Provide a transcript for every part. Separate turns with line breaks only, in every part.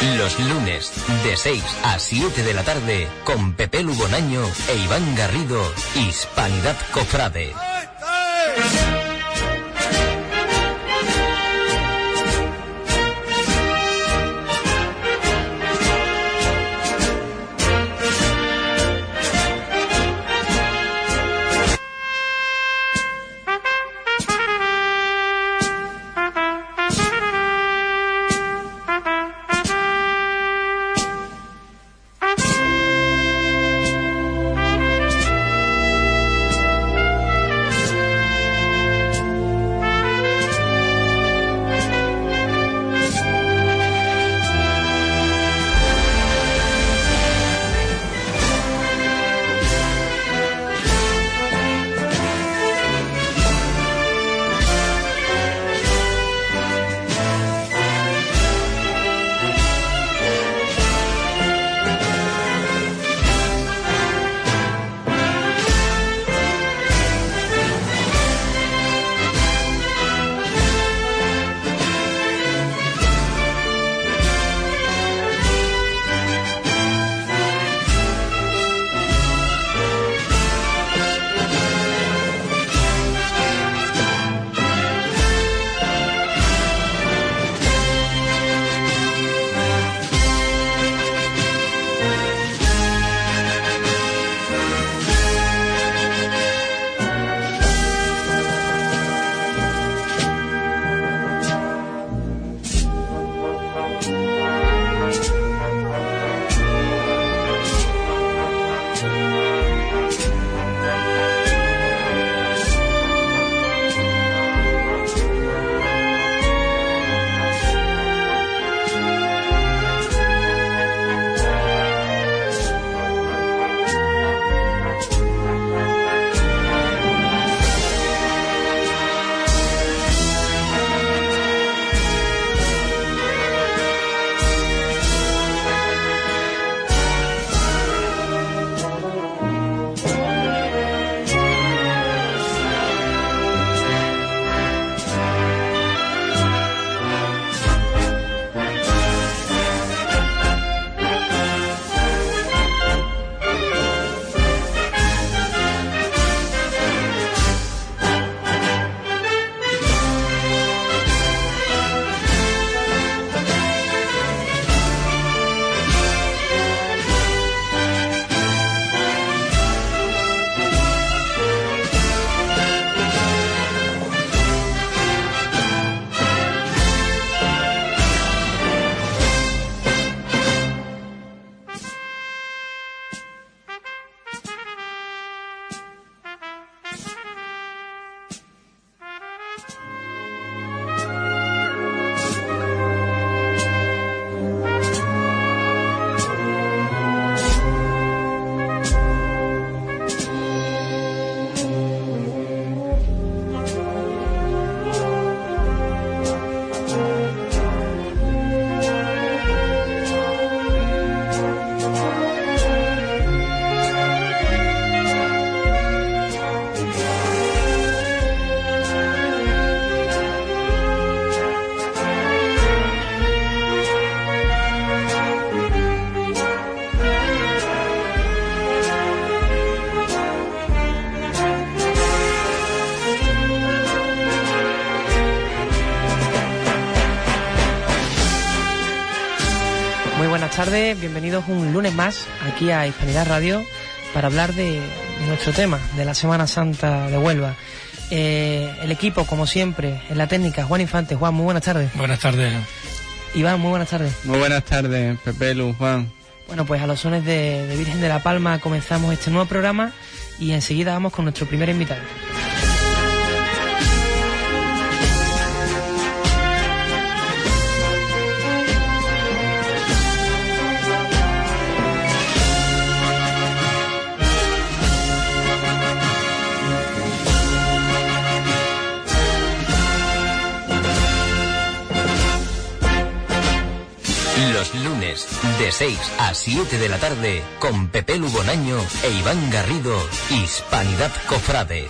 Los lunes, de 6 a 7 de la tarde, con Pepe Lugonaño e Iván Garrido, Hispanidad Cofrade.
tardes, bienvenidos un lunes más aquí a Hispanidad Radio para hablar de, nuestro tema, de la Semana Santa de Huelva. Eh, el equipo, como siempre, en la técnica, Juan Infante. Juan, muy buenas tardes.
Buenas tardes.
Iván, muy buenas tardes.
Muy buenas tardes, Pepe Lu, Juan.
Bueno, pues a los sones de, de Virgen de la Palma comenzamos este nuevo programa y enseguida vamos con nuestro primer invitado.
De 6 a 7 de la tarde, con Pepe Lugonaño e Iván Garrido, Hispanidad Cofrade.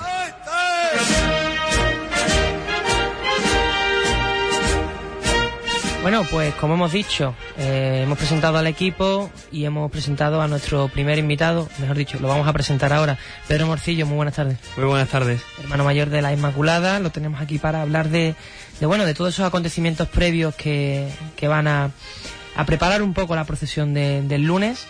Bueno, pues como hemos dicho, eh, hemos presentado al equipo y hemos presentado a nuestro primer invitado, mejor dicho, lo vamos a presentar ahora. Pedro Morcillo, muy buenas tardes.
Muy buenas tardes.
Hermano mayor de la Inmaculada, lo tenemos aquí para hablar de, de bueno, de todos esos acontecimientos previos que, que van a, a preparar un poco la procesión de- del lunes.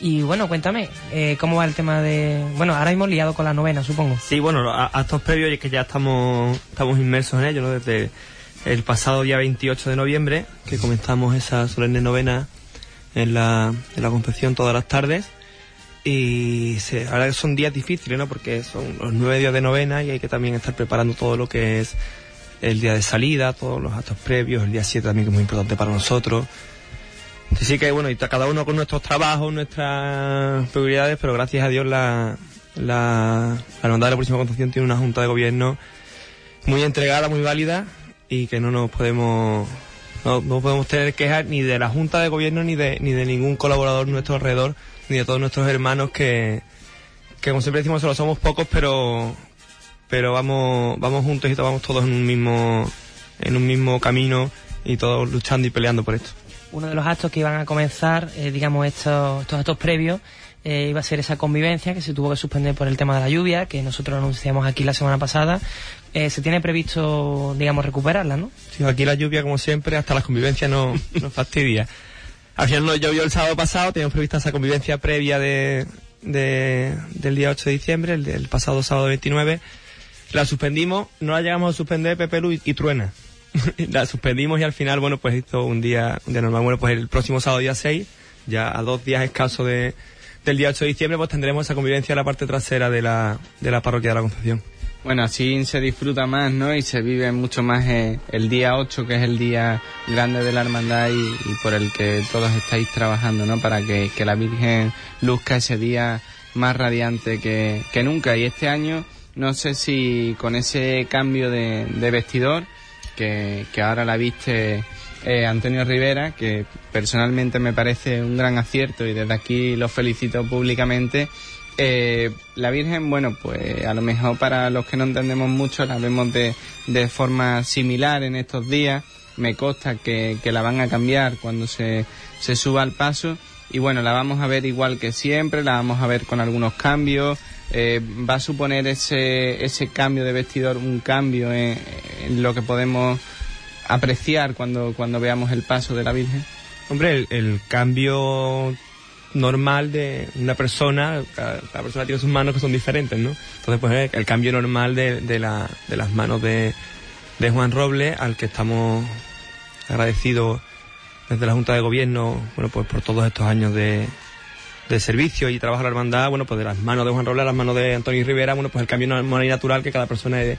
Y bueno, cuéntame, eh, ¿cómo va el tema de...? Bueno, ahora hemos liado con la novena, supongo.
Sí, bueno, a, a estos previos y que ya estamos, estamos inmersos en ello. Desde el pasado día 28 de noviembre, que comenzamos esa solemne novena en la, en la todas las tardes. Y se, ahora son días difíciles, ¿no? Porque son los nueve días de novena y hay que también estar preparando todo lo que es el día de salida, todos los actos previos, el día 7 también que es muy importante para nosotros. Así que bueno, y cada uno con nuestros trabajos, nuestras peculiaridades, pero gracias a Dios la, la, la Hermandad de la Próxima Concepción tiene una junta de gobierno muy entregada, muy válida y que no nos podemos no, no podemos tener quejas ni de la junta de gobierno ni de ni de ningún colaborador nuestro alrededor ni de todos nuestros hermanos que, que como siempre decimos solo somos pocos pero pero vamos vamos juntos y vamos todos en un mismo en un mismo camino y todos luchando y peleando por esto.
Uno de los actos que iban a comenzar, eh, digamos, estos, estos actos previos, eh, iba a ser esa convivencia que se tuvo que suspender por el tema de la lluvia, que nosotros anunciamos aquí la semana pasada. Eh, se tiene previsto, digamos, recuperarla, ¿no?
Sí, aquí la lluvia, como siempre, hasta las convivencias no nos fastidia. Al final nos llovió el sábado pasado, teníamos prevista esa convivencia previa de- del día 8 de diciembre, el, del pasado sábado 29. La suspendimos, no la llegamos a suspender Pepe Lu y, y Truena. la suspendimos y al final, bueno, pues hizo un día, un día normal. Bueno, pues el próximo sábado día 6, ya a dos días escasos de, del día 8 de diciembre, pues tendremos esa convivencia en la parte trasera de la, de la parroquia de la Concepción.
Bueno, así se disfruta más, ¿no? Y se vive mucho más eh, el día 8, que es el día grande de la hermandad y, por el que todos estáis trabajando, ¿no? Para que, que la Virgen luzca ese día más radiante que, que nunca. Y este año, no sé si con ese cambio de vestidor, que, ahora la viste eh, Antonio Rivera, que personalmente me parece un gran acierto y desde aquí lo felicito públicamente. Eh, la Virgen, bueno, pues a lo mejor para los que no entendemos mucho la vemos de, de forma similar en estos días. Me consta que, que la van a cambiar cuando se, se suba al paso. Y bueno, la vamos a ver igual que siempre, la vamos a ver con algunos cambios. Eh, va a suponer ese, ese cambio de vestidor un cambio en, lo que podemos apreciar cuando, cuando veamos el paso de la Virgen.
Hombre, el, el cambio normal de una persona, cada, persona tiene sus manos que son diferentes, ¿no? Entonces, pues el cambio normal de, de, la, de las manos de, de Juan Robles, al que estamos agradecidos desde la Junta de Gobierno, bueno, pues por todos estos años de, de servicio y trabajo a la hermandad, bueno, pues de las manos de Juan Robles a las manos de Antonio Rivera, bueno, pues el cambio normal y natural que cada persona es,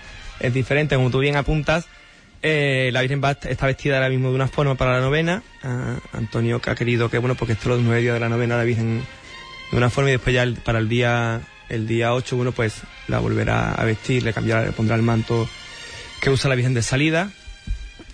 diferente, como tú bien apuntas, eh, la Virgen va, está vestida ahora mismo de una forma para la novena. Ah, Antonio que ha querido que, bueno, porque esto los nueve días de la novena la Virgen de una forma y después ya el- para el día el día 8, bueno, pues la volverá a vestir, le cambiará, le pondrá el manto que usa la Virgen de salida.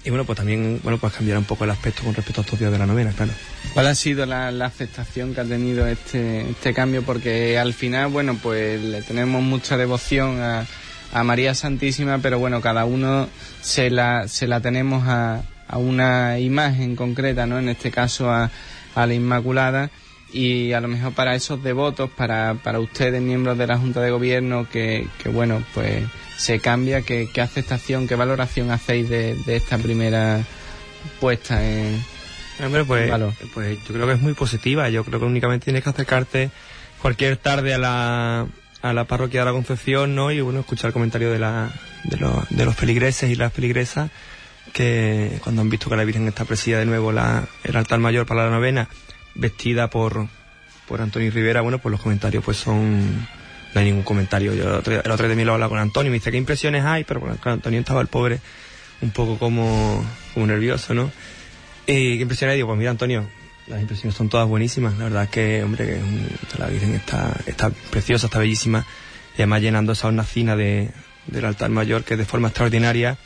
Y bueno, pues también, bueno, pues cambiará un poco el aspecto con respecto a estos días de la novena, claro.
¿Cuál ha sido la, la aceptación que ha tenido este, este cambio? Porque al final, bueno, pues le tenemos mucha devoción a, a María Santísima, pero bueno, cada uno se la, se la tenemos a, a una imagen concreta, ¿no? En este caso a, a la Inmaculada. Y a lo mejor para esos devotos, para, para ustedes, miembros de la Junta de Gobierno, que, que bueno, pues se cambia, ¿qué, qué aceptación, qué valoración hacéis de, de esta primera puesta en,
Hombre, pues, pues yo creo que es muy positiva. Yo creo que únicamente tienes que acercarte cualquier tarde a la, a la parroquia de la Concepción, ¿no? Y bueno, escuchar el comentario de, la, de, los, de los feligreses y las feligresas que cuando han visto que la Virgen está presidida de nuevo la, el altar mayor para la novena, vestida por, por Antonio Rivera, bueno, pues los comentarios pues son... No hay ningún comentario. Yo el otro, día- también lo hablaba con Antonio y me dice, ¿qué impresiones hay? Pero bueno, Antonio estaba el pobre un poco como, como nervioso, ¿no? ¿Y qué impresiones? Digo, pues mira, Antonio, las impresiones son todas buenísimas. La verdad es que, hombre, que la Virgen está, está preciosa, está bellísima. Y además llenando esa hornacina de, del altar mayor que de forma extraordinaria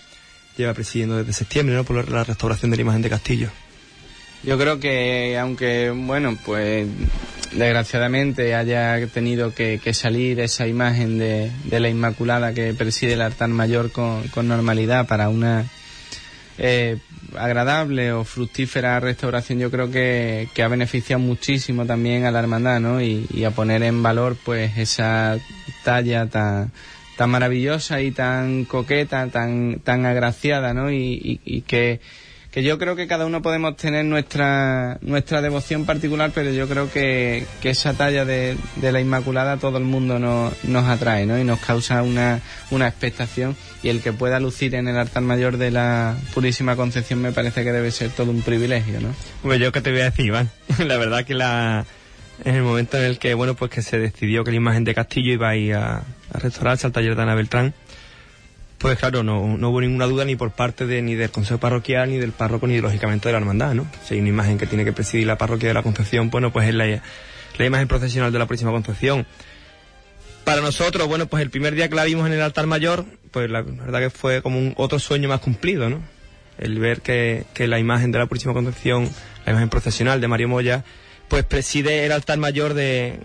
lleva presidiendo desde septiembre, ¿no? Por la restauración de la imagen de Castillo.
Yo creo que, aunque, bueno, pues desgraciadamente haya tenido que, salir esa imagen de, la Inmaculada que preside el altar mayor con, con normalidad para una, eh, agradable o fructífera restauración yo creo que, ha beneficiado muchísimo también a la hermandad, ¿no? Y, y a poner en valor pues esa talla tan tan maravillosa y tan coqueta, tan, tan agraciada, ¿no? Y, que, que yo creo que cada uno podemos tener nuestra, nuestra devoción particular, pero yo creo que, que esa talla de, de la Inmaculada todo el mundo nos, nos atrae, ¿no? Y nos causa una, una expectación y el que pueda lucir en el altar mayor de la Purísima Concepción me parece que debe ser todo un privilegio, ¿no?
Pues yo que te voy a decir, Iván, la verdad que la en el momento en el que, bueno, pues que se decidió que la imagen de Castillo iba a ir a, restaurarse al taller de Ana Beltrán, pues claro, no, no, hubo ninguna duda ni por parte de, ni del Consejo Parroquial, ni del párroco, ni lógicamente de la hermandad, ¿no? Si hay una imagen que tiene que presidir la parroquia de la Concepción, bueno, pues es la, la imagen procesional de la próxima Concepción. Para nosotros, bueno, pues el primer día que la vimos en el altar mayor, pues la verdad que fue como un otro sueño más cumplido, ¿no? El ver que, que la imagen de la próxima Concepción, la imagen procesional de Mario Moya, pues preside el altar mayor de,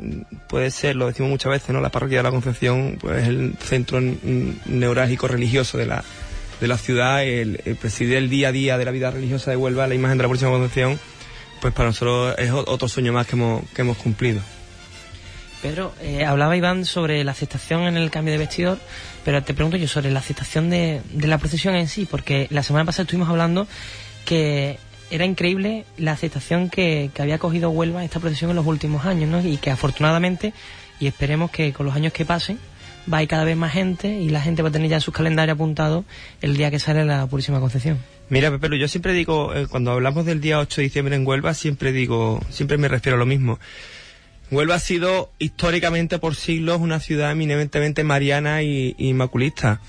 puede ser, lo decimos muchas veces, ¿no? La parroquia de la Concepción, pues el centro neurálgico religioso de la, de la ciudad, el, preside el día a día de la vida religiosa de Huelva, la imagen de la próxima Concepción, pues para nosotros es otro sueño más que hemos, que hemos cumplido.
Pedro, eh, hablaba Iván sobre la aceptación en el cambio de vestidor, pero te pregunto yo sobre la aceptación de, de la procesión en sí, porque la semana pasada estuvimos hablando que era increíble la aceptación que, había cogido Huelva esta procesión en los últimos años, ¿no? Y que afortunadamente, y esperemos que con los años que pasen, va a ir cada vez más gente y la gente va a tener ya en sus calendarios apuntados el día que sale la Purísima Concepción.
Mira, Pepe, yo siempre digo, eh, cuando hablamos del día 8 de diciembre en Huelva, siempre digo, siempre me refiero a lo mismo. Huelva ha sido históricamente por siglos una ciudad eminentemente mariana y, y inmaculista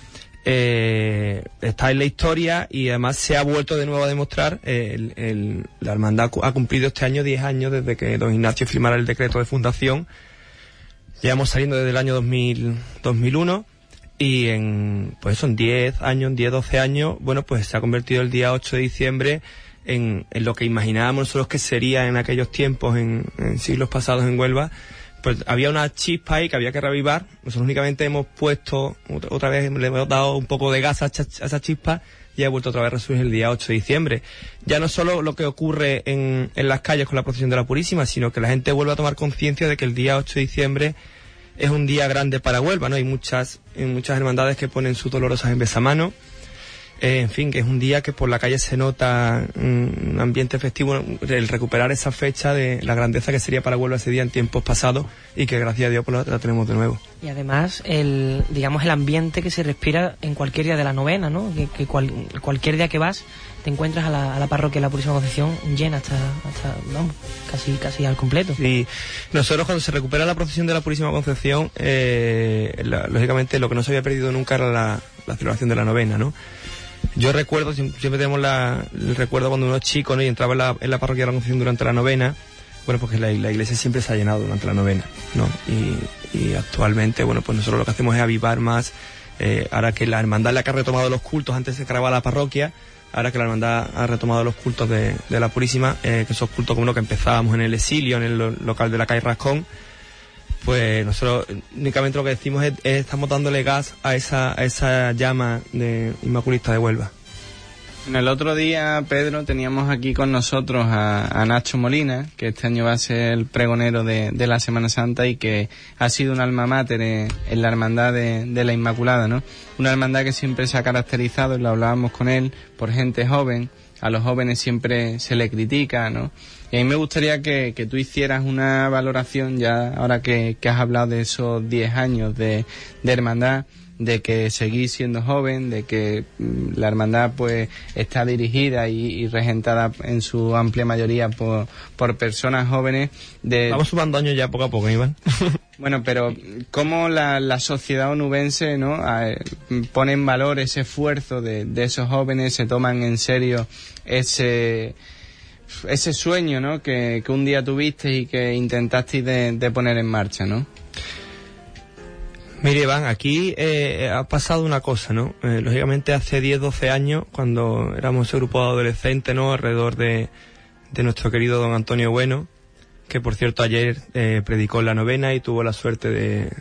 eh, está en la historia y además se ha vuelto de nuevo a demostrar. Eh, la hermandad ha cumplido este año 10 años desde que don Ignacio firmara el decreto de fundación. Llevamos saliendo desde el año 2000, 2001 y en, pues son 10 años, 10, 12 años, bueno, pues se ha convertido el día 8 de diciembre en, en lo que imaginábamos nosotros que sería en aquellos tiempos, en, en siglos pasados en Huelva, pues había una chispa ahí que había que revivar. Nosotros únicamente hemos puesto, otra vez le hemos dado un poco de gas a, esa chispa y ha vuelto otra vez a resurgir el día 8 de diciembre. Ya no solo lo que ocurre en, en las calles con la procesión de la Purísima, sino que la gente vuelve a tomar conciencia de que el día 8 de diciembre es un día grande para Huelva, ¿no? Hay muchas, muchas hermandades que ponen sus dolorosas en besamano eh, en fin, que es un día que por la calle se nota un ambiente festivo, el recuperar esa fecha de la grandeza que sería para Huelva ese día en tiempos pasados y que gracias a Dios pues, la, tenemos de nuevo.
Y además, el, digamos, el ambiente que se respira en cualquier día de la novena, ¿no? Que, cualquier día que vas te encuentras a la, a la parroquia de la Purísima Concepción llena hasta, hasta vamos, casi, casi al completo.
Y nosotros cuando se recupera la procesión de la Purísima Concepción, eh, lógicamente lo que no se había perdido nunca era la, la celebración de la novena, ¿no? Yo recuerdo, siempre tenemos la, el recuerdo cuando uno es chico y entraba en la, en la parroquia de la Concepción durante la novena, bueno, porque la, la, iglesia siempre se ha llenado durante la novena, ¿no? Y, actualmente, bueno, pues nosotros lo que hacemos es avivar más, eh, ahora que la hermandad la que ha retomado los cultos, antes se cargaba la parroquia, ahora que la hermandad ha retomado los cultos de, la Purísima, eh, que esos cultos como uno que empezábamos en el exilio, en el local de la calle Rascón, pues nosotros únicamente lo que decimos es, estamos dándole gas a esa, a esa llama de inmaculista de Huelva.
En el otro día, Pedro, teníamos aquí con nosotros a, Nacho Molina, que este año va a ser el pregonero de, la Semana Santa y que ha sido un alma mater en, la hermandad de, de, la Inmaculada, ¿no? Una hermandad que siempre se ha caracterizado, y lo hablábamos con él, por gente joven, a los jóvenes siempre se le critica, ¿no? Y a mí me gustaría que, que tú hicieras una valoración ya, ahora que, que has hablado de esos 10 años de, de hermandad, de que seguís siendo joven, de que mm, la hermandad pues está dirigida y, regentada en su amplia mayoría por, por personas jóvenes. De...
Vamos sumando años ya poco a poco, Iván.
bueno, pero cómo la, la sociedad onubense ¿no? pone en valor ese esfuerzo de, de esos jóvenes, se toman en serio ese ese sueño ¿no? que, que un día tuviste y que intentaste de, de poner en marcha, ¿no?
Mire, Iván, aquí eh, ha pasado una cosa, ¿no? Eh, lógicamente hace 10, 12 años, cuando éramos ese grupo de adolescentes, ¿no? Alrededor de, de nuestro querido don Antonio Bueno, que por cierto ayer eh, predicó la novena y tuvo la suerte de,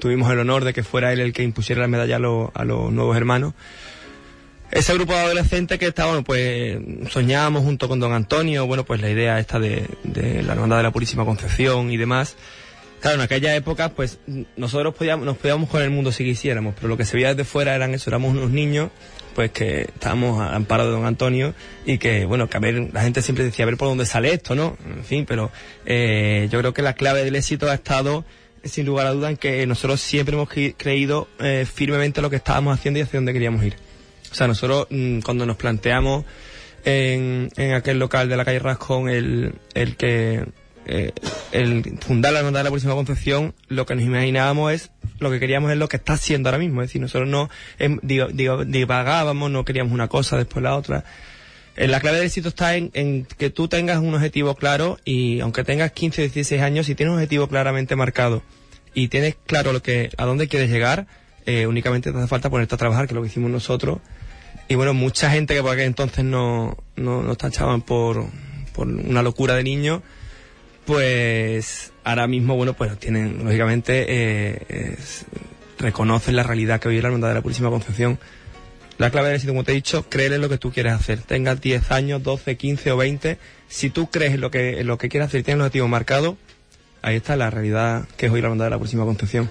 tuvimos el honor de que fuera él el que impusiera la medalla a, a los nuevos hermanos. Ese grupo de adolescentes que está, bueno, pues soñábamos junto con don Antonio, bueno, pues la idea esta de, la hermandad de la Purísima Concepción y demás. Claro, en aquella época, pues nosotros podíamos, nos podíamos con el mundo si quisiéramos, pero lo que se veía desde fuera eran eso, éramos unos niños, pues que estábamos amparados de don Antonio y que, bueno, que a ver, la gente siempre decía, a ver por dónde sale esto, ¿no? En fin, pero eh, yo creo que la clave del éxito ha estado, sin lugar a duda, en que nosotros siempre hemos creído eh, firmemente lo que estábamos haciendo y hacia dónde queríamos ir. O sea, nosotros mm, cuando nos planteamos en, en aquel local de la calle Rascón el, el que eh, el fundar la hermandad de la Purísima Concepción, lo que nos imaginábamos es, lo que queríamos es lo que está haciendo ahora mismo. Es decir, nosotros no em, divagábamos, no queríamos una cosa, después la otra. Eh, la clave del éxito está en, en, que tú tengas un objetivo claro y aunque tengas 15 o 16 años, si tienes un objetivo claramente marcado y tienes claro lo que, a dónde quieres llegar, eh, únicamente te hace falta ponerte a trabajar, que es lo que hicimos nosotros, y bueno, mucha gente que por aquel entonces no, no, nos tachaban por, por una locura de niños, pues ahora mismo, bueno, pues tienen, lógicamente, eh, reconocen la realidad que es la hermandad de la Purísima Concepción. La clave del éxito, como te he dicho, creer en lo que tú quieres hacer. Tengas 10 años, 12, 15 o 20. Si tú crees en lo que, en lo que quieres hacer y tienes el objetivo marcado, ahí está la realidad que es hoy la hermandad de la Purísima Concepción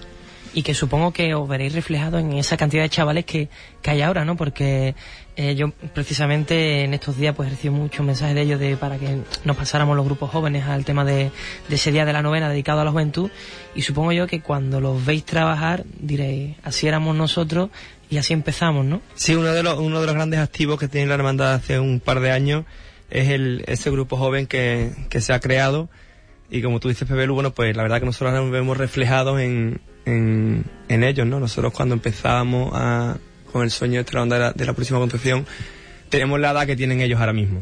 y que supongo que os veréis reflejado en esa cantidad de chavales que, hay ahora, ¿no? Porque eh, yo precisamente en estos días pues recibo muchos mensajes de ellos de para que nos pasáramos los grupos jóvenes al tema de, de, ese día de la novena dedicado a la juventud y supongo yo que cuando los veis trabajar diréis así éramos nosotros y así empezamos, ¿no?
Sí, uno de los, uno de los grandes activos que tiene la hermandad hace un par de años es el, ese grupo joven que, que se ha creado y como tú dices, Pepe bueno, pues la verdad que nosotros nos vemos reflejados en, en, en ellos, ¿no? Nosotros cuando empezábamos a, con el sueño de la, de la, de la próxima concepción, tenemos la edad que tienen ellos ahora mismo.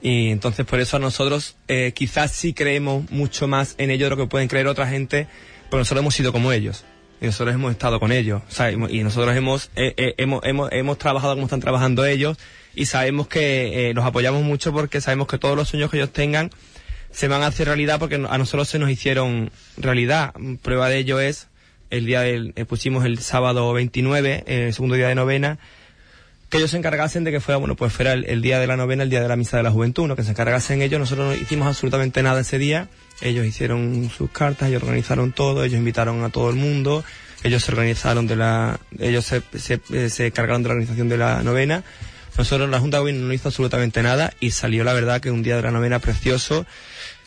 Y entonces por eso a nosotros eh, quizás sí creemos mucho más en ellos de lo que pueden creer otra gente, porque nosotros hemos sido como ellos. Y nosotros hemos estado con ellos. y nosotros hemos, eh, eh, hemos, hemos, hemos trabajado como están trabajando ellos y sabemos que eh, los apoyamos mucho porque sabemos que todos los sueños que ellos tengan se van a hacer realidad porque a nosotros se nos hicieron realidad. Prueba de ello es el día del, eh, pusimos el sábado 29, eh, el segundo día de novena, que ellos se encargasen de que fuera, bueno, pues fuera el, día de la novena, el día de la misa de la juventud, ¿no? que se encargasen ellos, nosotros no hicimos absolutamente nada ese día, ellos hicieron sus cartas, ellos organizaron todo, ellos invitaron a todo el mundo, ellos se organizaron de la, ellos se, se, eh, se cargaron de la organización de la novena, nosotros la Junta de Gobierno no hizo absolutamente nada y salió la verdad que un día de la novena precioso,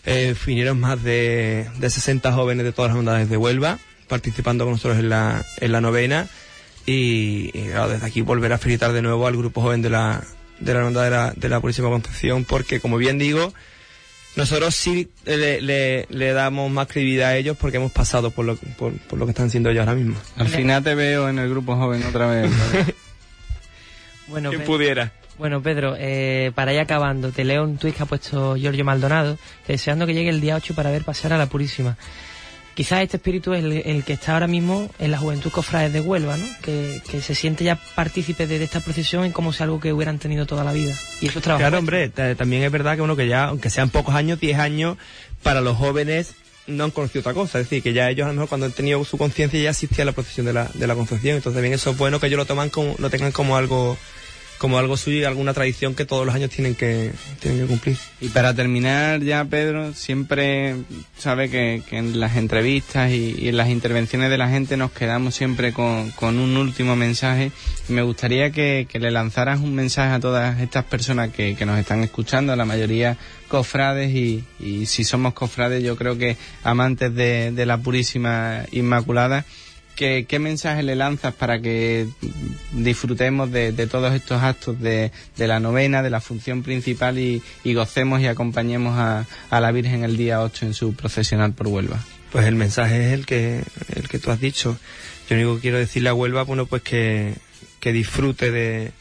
eh, vinieron más de, de 60 jóvenes de todas las unidades de Huelva, participando con nosotros en la, en la novena y, desde aquí volver a felicitar de nuevo al grupo joven de la, de la hermandad de la, de la Purísima Concepción porque como bien digo, nosotros sí le, le, damos más credibilidad a ellos porque hemos pasado por lo, por, por lo que están siendo ellos ahora mismo.
Al final te veo en el grupo joven otra vez.
bueno,
¿Quién pudiera?
Bueno, Pedro, eh, para ir acabando, te leo un tuit que ha puesto Giorgio Maldonado, deseando que llegue el día 8 para ver pasar a la Purísima. Quizás este espíritu es el, que está ahora mismo en la juventud cofrades de Huelva, ¿no? Que, se siente ya partícipe de, esta procesión y como si algo que hubieran tenido toda la vida. Y eso es trabajo.
Claro, hombre, también es verdad que uno que ya, aunque sean pocos años, 10 años, para los jóvenes no han conocido otra cosa. Es decir, que ya ellos a lo mejor cuando han tenido su conciencia ya existía la procesión de la, de la Concepción. Entonces también eso es bueno que ellos lo toman como, lo tengan como algo como algo suyo y alguna tradición que todos los años tienen que, tienen que cumplir.
Y para terminar ya, Pedro, siempre sabe que, en las entrevistas y, en las intervenciones de la gente nos quedamos siempre con, con un último mensaje. Me gustaría que, le lanzaras un mensaje a todas estas personas que, que nos están escuchando, la mayoría cofrades y, y si somos cofrades yo creo que amantes de, de la Purísima Inmaculada ¿Qué, mensaje le lanzas para que disfrutemos de, todos estos actos de, la novena, de la función principal y, gocemos y acompañemos a, la Virgen el día 8 en su procesional por Huelva?
Pues el mensaje es el que, el que tú has dicho. Yo único que quiero decirle a Huelva, bueno, pues que, que disfrute de,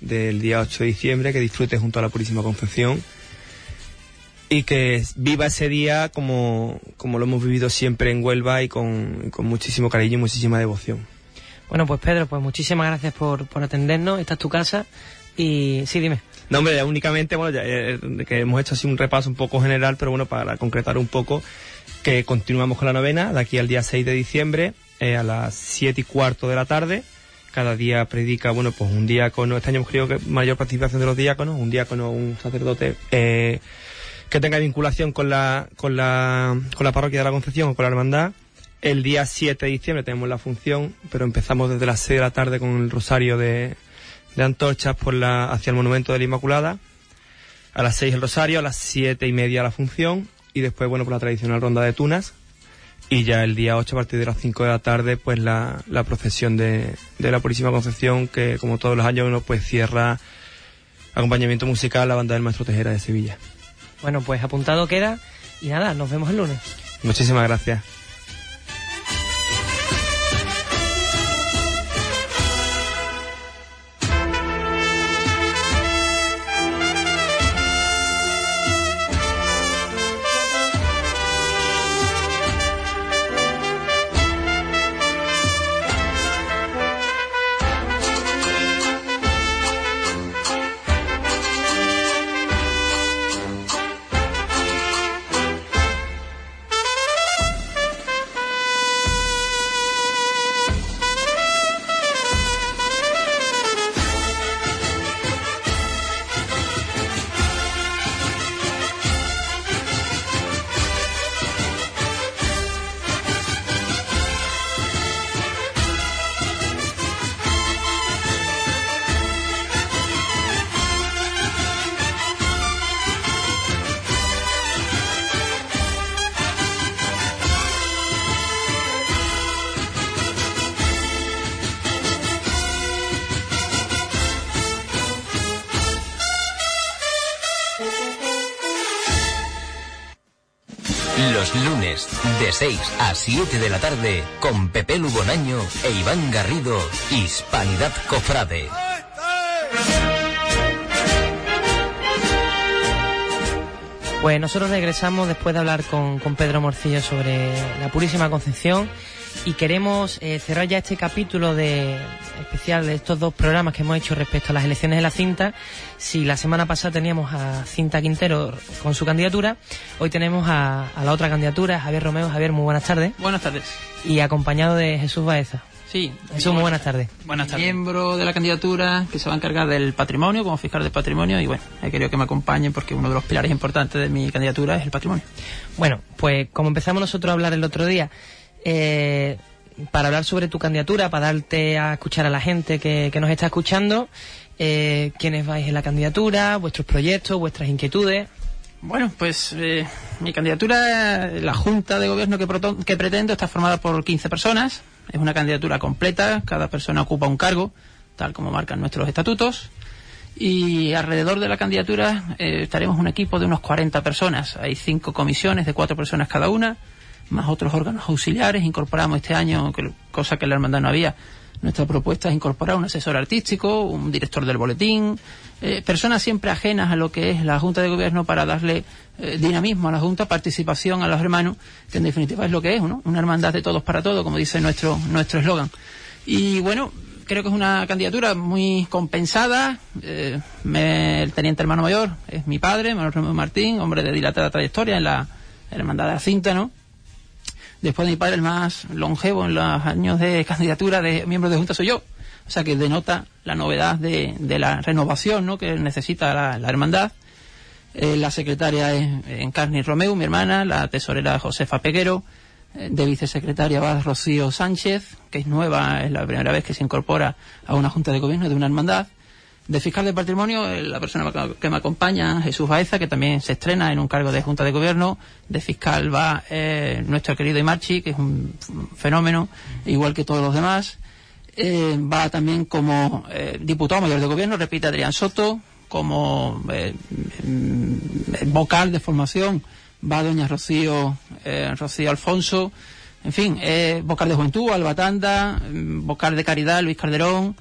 del día 8 de diciembre, que disfrute junto a la Purísima Concepción y que viva ese día como, como lo hemos vivido siempre en Huelva y con, muchísimo cariño y muchísima devoción.
Bueno, pues Pedro, pues muchísimas gracias por, por atendernos. Esta es tu casa y sí, dime.
No, hombre, únicamente, bueno, ya, eh, que hemos hecho así un repaso un poco general, pero bueno, para concretar un poco, que continuamos con la novena de aquí al día 6 de diciembre eh, a las 7 y cuarto de la tarde cada día predica, bueno, pues un diácono, este año hemos querido que mayor participación de los diáconos, un diácono, un sacerdote, eh, que tenga vinculación con la, con la, con la parroquia de la Concepción o con la hermandad. El día 7 de diciembre tenemos la función, pero empezamos desde las 6 de la tarde con el rosario de, antorchas por la, hacia el monumento de la Inmaculada. A las 6 el rosario, a las siete y media la función y después, bueno, por la tradicional ronda de tunas. Y ya el día 8, a partir de las 5 de la tarde, pues la, la procesión de, de la Purísima Concepción, que como todos los años, uno pues cierra acompañamiento musical a la banda del Maestro Tejera de Sevilla.
Bueno, pues apuntado queda y nada, nos vemos el lunes.
Muchísimas gracias.
De 6 a 7 de la tarde, con Pepe Lugonaño e Iván Garrido, Hispanidad Cofrade.
Pues nosotros regresamos después de hablar con, con Pedro Morcillo sobre la Purísima Concepción y queremos eh, cerrar ya este capítulo de especial de estos dos programas que hemos hecho respecto a las elecciones de la cinta. Si la semana pasada teníamos a Cinta Quintero con su candidatura, hoy tenemos a, a la otra candidatura, Javier Romeo. Javier, muy buenas tardes.
Buenas tardes.
Y acompañado de Jesús Baeza.
Sí.
Jesús, muy buenas tardes.
Buenas tardes. Miembro de la candidatura que se va a encargar del patrimonio, como fiscal del patrimonio, y bueno, he querido que me acompañen porque uno de los pilares importantes de mi candidatura es el patrimonio.
Bueno, pues como empezamos nosotros a hablar el otro día, eh, para hablar sobre tu candidatura, para darte a escuchar a la gente que, nos está escuchando, eh, quiénes vais en la candidatura, vuestros proyectos, vuestras inquietudes.
Bueno, pues eh, mi candidatura, la Junta de Gobierno que, que pretendo está formada por 15 personas. Es una candidatura completa, cada persona ocupa un cargo, tal como marcan nuestros estatutos. Y alrededor de la candidatura eh, estaremos un equipo de unos 40 personas. Hay cinco comisiones de cuatro personas cada una, más otros órganos auxiliares. Incorporamos este año, cosa que la hermandad no había, nuestra propuesta es incorporar un asesor artístico, un director del boletín, eh, personas siempre ajenas a lo que es la Junta de Gobierno para darle eh, dinamismo a la Junta, participación a los hermanos, que en definitiva es lo que es, ¿no? Una hermandad de todos para todos, como dice nuestro nuestro eslogan. Y bueno, creo que es una candidatura muy compensada. Eh, me- el teniente hermano mayor es mi padre, Manuel Romero Martín, hombre de dilatada trayectoria en la hermandad de la cinta, ¿no? Después de mi padre, el más longevo en los años de candidatura de miembro de Junta soy yo. O sea que denota la novedad de, la renovación ¿no? que necesita la, hermandad. Eh, la secretaria es Encarni Romeu, mi hermana, la tesorera Josefa Peguero, eh, de vicesecretaria va Rocío Sánchez, que es nueva, es la primera vez que se incorpora a una junta de gobierno de una hermandad. De fiscal de patrimonio, eh, la persona que me acompaña, Jesús Baeza, que también se estrena en un cargo de junta de gobierno. De fiscal va eh, nuestro querido Imarchi, que es un fenómeno, igual que todos los demás. Eh, va también como eh, diputado mayor de gobierno, repite Adrián Soto, como eh, mm, vocal de formación va doña Rocío, Rocío Alfonso, en fin, vocal de juventud, Alba Tanda, mm, vocal de caridad, Luis Calderón,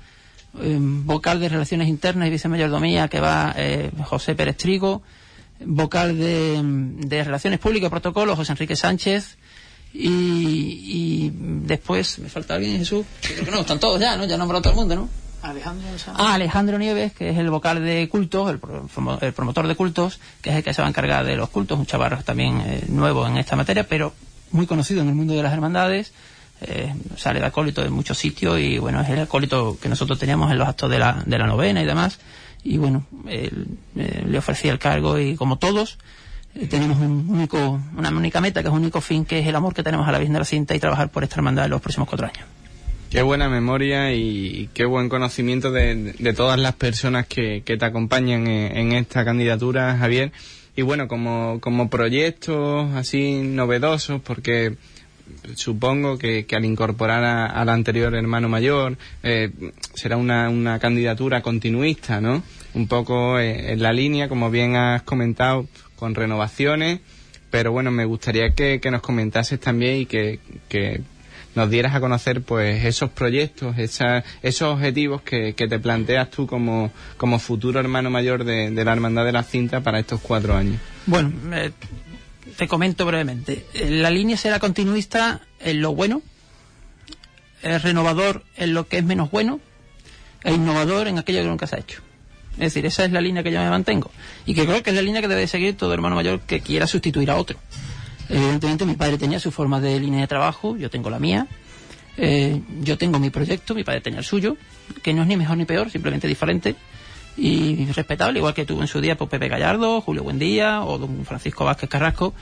vocal de relaciones internas y vicemayordomía que va eh, José Pérez Trigo, vocal de, de relaciones públicas y protocolo, José Enrique Sánchez, y, y después, ¿me falta alguien, Jesús? Creo que no, están todos ya, ¿no? Ya nombrado todo el mundo, ¿no?
Alejandro
Ah, Alejandro Nieves, que es el vocal de cultos, el, el promotor de cultos, que es el que se va a encargar de los cultos, un chaval también eh, nuevo en esta materia, pero muy conocido en el mundo de las hermandades. Eh, sale de acólito de muchos sitios y bueno, es el acólito que nosotros teníamos en los actos de la, de la novena y demás. Y bueno, eh, le ofrecía el cargo y como todos, eh, tenemos un único, una única meta, que es un único fin, que es el amor que tenemos a la Virgen de la Cinta y trabajar por esta hermandad en los próximos cuatro años.
Qué buena memoria y qué buen conocimiento de, de todas las personas que, que te acompañan en, en, esta candidatura, Javier. Y bueno, como, como proyectos así novedosos, porque supongo que, que al incorporar a- al anterior hermano mayor eh, será una, una candidatura continuista, ¿no? Un poco eh, en la línea, como bien has comentado, con renovaciones, pero bueno, me gustaría que, nos comentases también y que, nos dieras a conocer pues esos proyectos, esa- esos objetivos que, te planteas tú como, futuro hermano mayor de, de la Hermandad de la Cinta para estos cuatro años.
Bueno, eh, te comento brevemente. Eh, La línea será continuista en lo bueno, es renovador en lo que es menos bueno, e innovador en aquello que nunca se ha hecho. Es decir, esa es la línea que yo me mantengo. Y que creo que es la línea que debe seguir todo hermano mayor que quiera sustituir a otro. Evidentemente, mi padre tenía su forma de línea de trabajo, yo tengo la mía. Eh, yo tengo mi proyecto, mi padre tenía el suyo, que no es ni mejor ni peor, simplemente diferente y respetable, igual que tuvo en su día pues, Pepe Gallardo, Julio Buendía o don Francisco Vázquez Carrasco.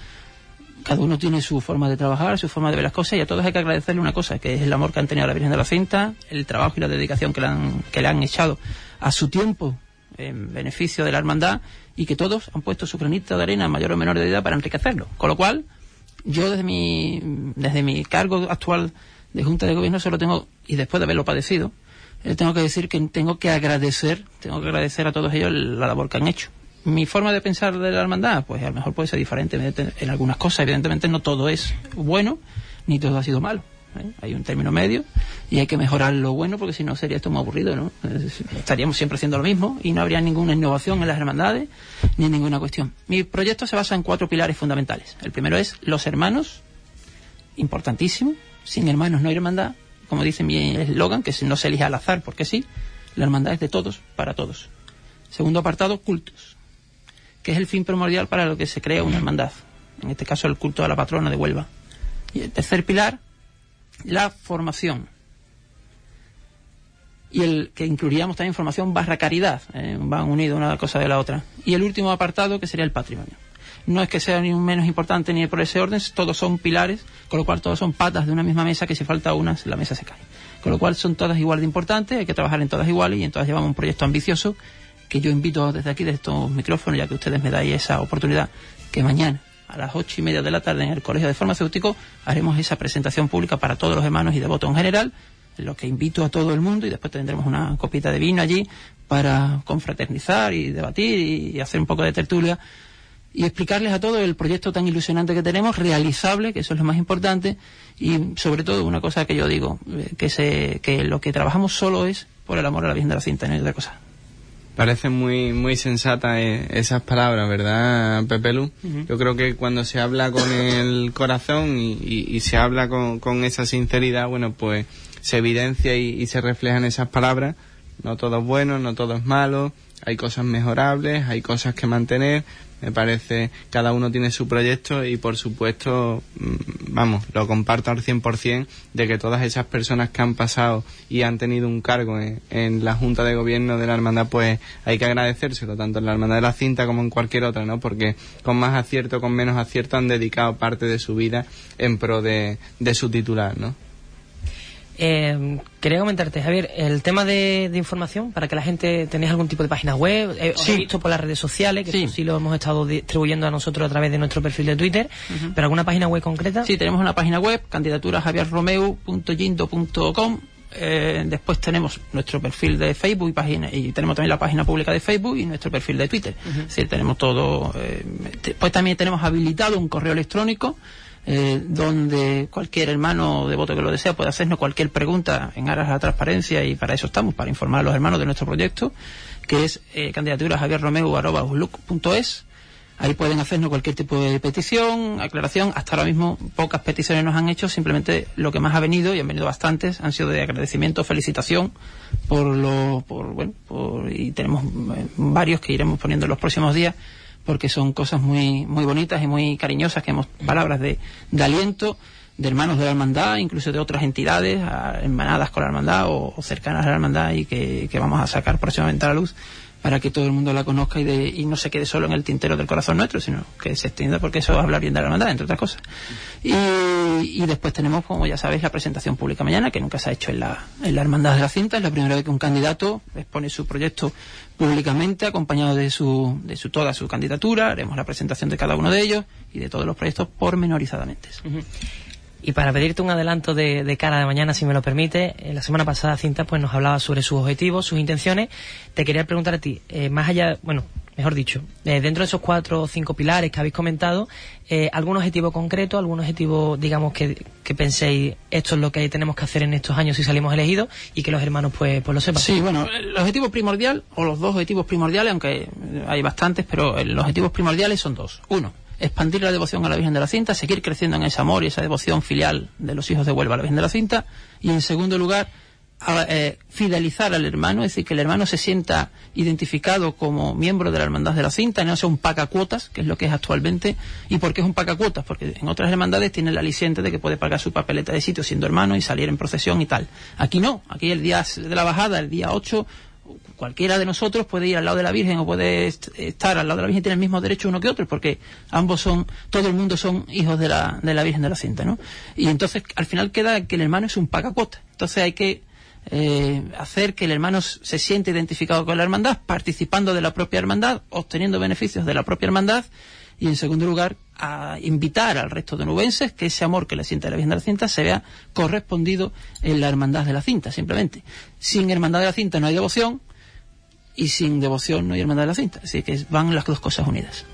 Cada uno tiene su forma de trabajar, su forma de ver las cosas y a todos hay que agradecerle una cosa, que es el amor que han tenido a la Virgen de la Cinta, el trabajo y la dedicación que le han, que le han echado a su tiempo en beneficio de la hermandad y que todos han puesto su granito de arena en mayor o menor medida para enriquecerlo. Con lo cual, yo desde mi, desde mi cargo actual de Junta de Gobierno solo tengo, y después de haberlo padecido, eh, tengo que decir que tengo que agradecer, tengo que agradecer a todos ellos la labor que han hecho. Mi forma de pensar de la hermandad, pues a lo mejor puede ser diferente en algunas cosas. Evidentemente no todo es bueno, ni todo ha sido malo. ¿eh? Hay un término medio y hay que mejorar lo bueno porque si no sería esto muy aburrido, ¿no? Es- Estaríamos siempre haciendo lo mismo y no habría ninguna innovación en las hermandades ni ninguna cuestión. Mi proyecto se basa en cuatro pilares fundamentales. El primero es los hermanos, importantísimo. Sin hermanos no hay hermandad. Como dice mi eslogan, que no se elige al azar porque sí, la hermandad es de todos para todos. Segundo apartado, cultos, que es el fin primordial para lo que se crea una hermandad. En este caso, el culto a la patrona de Huelva. Y el tercer pilar, la formación. Y el que incluiríamos también formación barra caridad. eh, van unidos una cosa de la otra. Y el último apartado, que sería el patrimonio. No es que sea ni un menos importante ni por ese orden, todos son pilares, con lo cual todos son patas de una misma mesa que si falta una, la mesa se cae. Con lo cual son todas igual de importantes, hay que trabajar en todas iguales y entonces llevamos un proyecto ambicioso que yo invito desde aquí, desde estos micrófonos, ya que ustedes me dais esa oportunidad, que mañana a las ocho y media de la tarde en el Colegio de Farmacéuticos haremos esa presentación pública para todos los hermanos y devotos en general, en lo que invito a todo el mundo y después tendremos una copita de vino allí para confraternizar y debatir y hacer un poco de tertulia y explicarles a todos el proyecto tan ilusionante que tenemos, realizable, que eso es lo más importante, y sobre todo una cosa que yo digo, eh, que, se, que lo que trabajamos solo es por el amor a la Virgen de la Cinta, no hay otra cosa.
Parecen muy, muy sensatas eh, esas palabras, ¿verdad, Pepe Lu? Yo creo que cuando se habla con el corazón y, y- y se habla con, con esa sinceridad, bueno, pues se evidencia y, y se reflejan esas palabras. No todo es bueno, no todo es malo, hay cosas mejorables, hay cosas que mantener. Me parece, cada uno tiene su proyecto y por supuesto, mm, vamos, lo comparto al 100% de que todas esas personas que han pasado y han tenido un cargo en, la Junta de Gobierno de la Hermandad, pues hay que agradecérselo, tanto en la Hermandad de la Cinta como en cualquier otra, ¿no? Porque con más acierto, con menos acierto han dedicado parte de su vida en pro de, de su titular, ¿no?
Eh, quería comentarte, Javier, el tema de, de información, para que la gente tenéis algún tipo de página web, eh, os he
Sí.
visto por las redes sociales, que
Sí.
sí lo hemos estado distribuyendo a nosotros a través de nuestro perfil de Twitter, pero alguna página web concreta.
Sí, tenemos una página web, candidaturajavierromeu.yindo.com. Eh, después tenemos nuestro perfil de Facebook y, página, y tenemos también la página pública de Facebook y nuestro perfil de Twitter. Es decir, tenemos todo. Eh, después también tenemos habilitado un correo electrónico eh, donde cualquier hermano devoto que lo desea puede hacernos cualquier pregunta en aras a la transparencia y para eso estamos, para informar a los hermanos de nuestro proyecto, que es eh, candidaturajavierromeu.es. Ahí pueden hacernos cualquier tipo de petición, aclaración. Hasta ahora mismo pocas peticiones nos han hecho, simplemente lo que más ha venido, y han venido bastantes, han sido de agradecimiento, felicitación por lo, por, bueno, por, y tenemos eh, varios que iremos poniendo en los próximos días, porque son cosas muy, muy bonitas y muy cariñosas, que hemos palabras de, de aliento, de hermanos de la hermandad, incluso de otras entidades, hermanadas con la hermandad o, cercanas a la hermandad y que, vamos a sacar próximamente a la luz para que todo el mundo la conozca y, de, y no se quede solo en el tintero del corazón nuestro, sino que se extienda porque eso habla bien de la hermandad, entre otras cosas. Y, después tenemos, como ya sabéis, la presentación pública mañana, que nunca se ha hecho en la, en la hermandad de la cinta, es la primera vez que un candidato expone su proyecto públicamente, acompañado de su, de su toda su candidatura, haremos la presentación de cada uno de ellos y de todos los proyectos pormenorizadamente.
Y para pedirte un adelanto de, cara de mañana, si me lo permite, en la semana pasada Cinta pues nos hablaba sobre sus objetivos, sus intenciones. Te quería preguntar a ti, eh, más allá, bueno, mejor dicho, eh, dentro de esos cuatro o cinco pilares que habéis comentado, eh, ¿algún objetivo concreto, algún objetivo, digamos, que, que, penséis, esto es lo que tenemos que hacer en estos años si salimos elegidos y que los hermanos pues, pues lo sepan?
Sí, bueno, el objetivo primordial, o los dos objetivos primordiales, aunque hay bastantes, pero los objetivos primordiales son dos. Uno, expandir la devoción a la Virgen de la Cinta, seguir creciendo en ese amor y esa devoción filial de los hijos de Huelva a la Virgen de la Cinta. Y en segundo lugar, eh, fidelizar al hermano, es decir, que el hermano se sienta identificado como miembro de la hermandad de la cinta, no sea un pacacuotas, que es lo que es actualmente. ¿Y por qué es un pacacuotas? Porque en otras hermandades tiene la aliciente de que puede pagar su papeleta de sitio siendo hermano y salir en procesión y tal. Aquí no, aquí el día de la bajada, el día 8, cualquiera de nosotros puede ir al lado de la Virgen o puede estar al lado de la Virgen tiene el mismo derecho uno que otro, porque ambos son, todo el mundo son hijos de la, de la Virgen de la Cinta, ¿no? Y entonces al final queda que el hermano es un pacacuota. Entonces hay que eh, hacer que el hermano se siente identificado con la hermandad, participando de la propia hermandad, obteniendo beneficios de la propia hermandad y en segundo lugar a invitar al resto de nubenses que ese amor que le siente la Virgen de la Cinta se vea correspondido en la hermandad de la cinta, simplemente. Sin hermandad de la cinta no hay devoción, y sin devoción no hay hermandad de la cinta. Así que van las dos cosas unidas.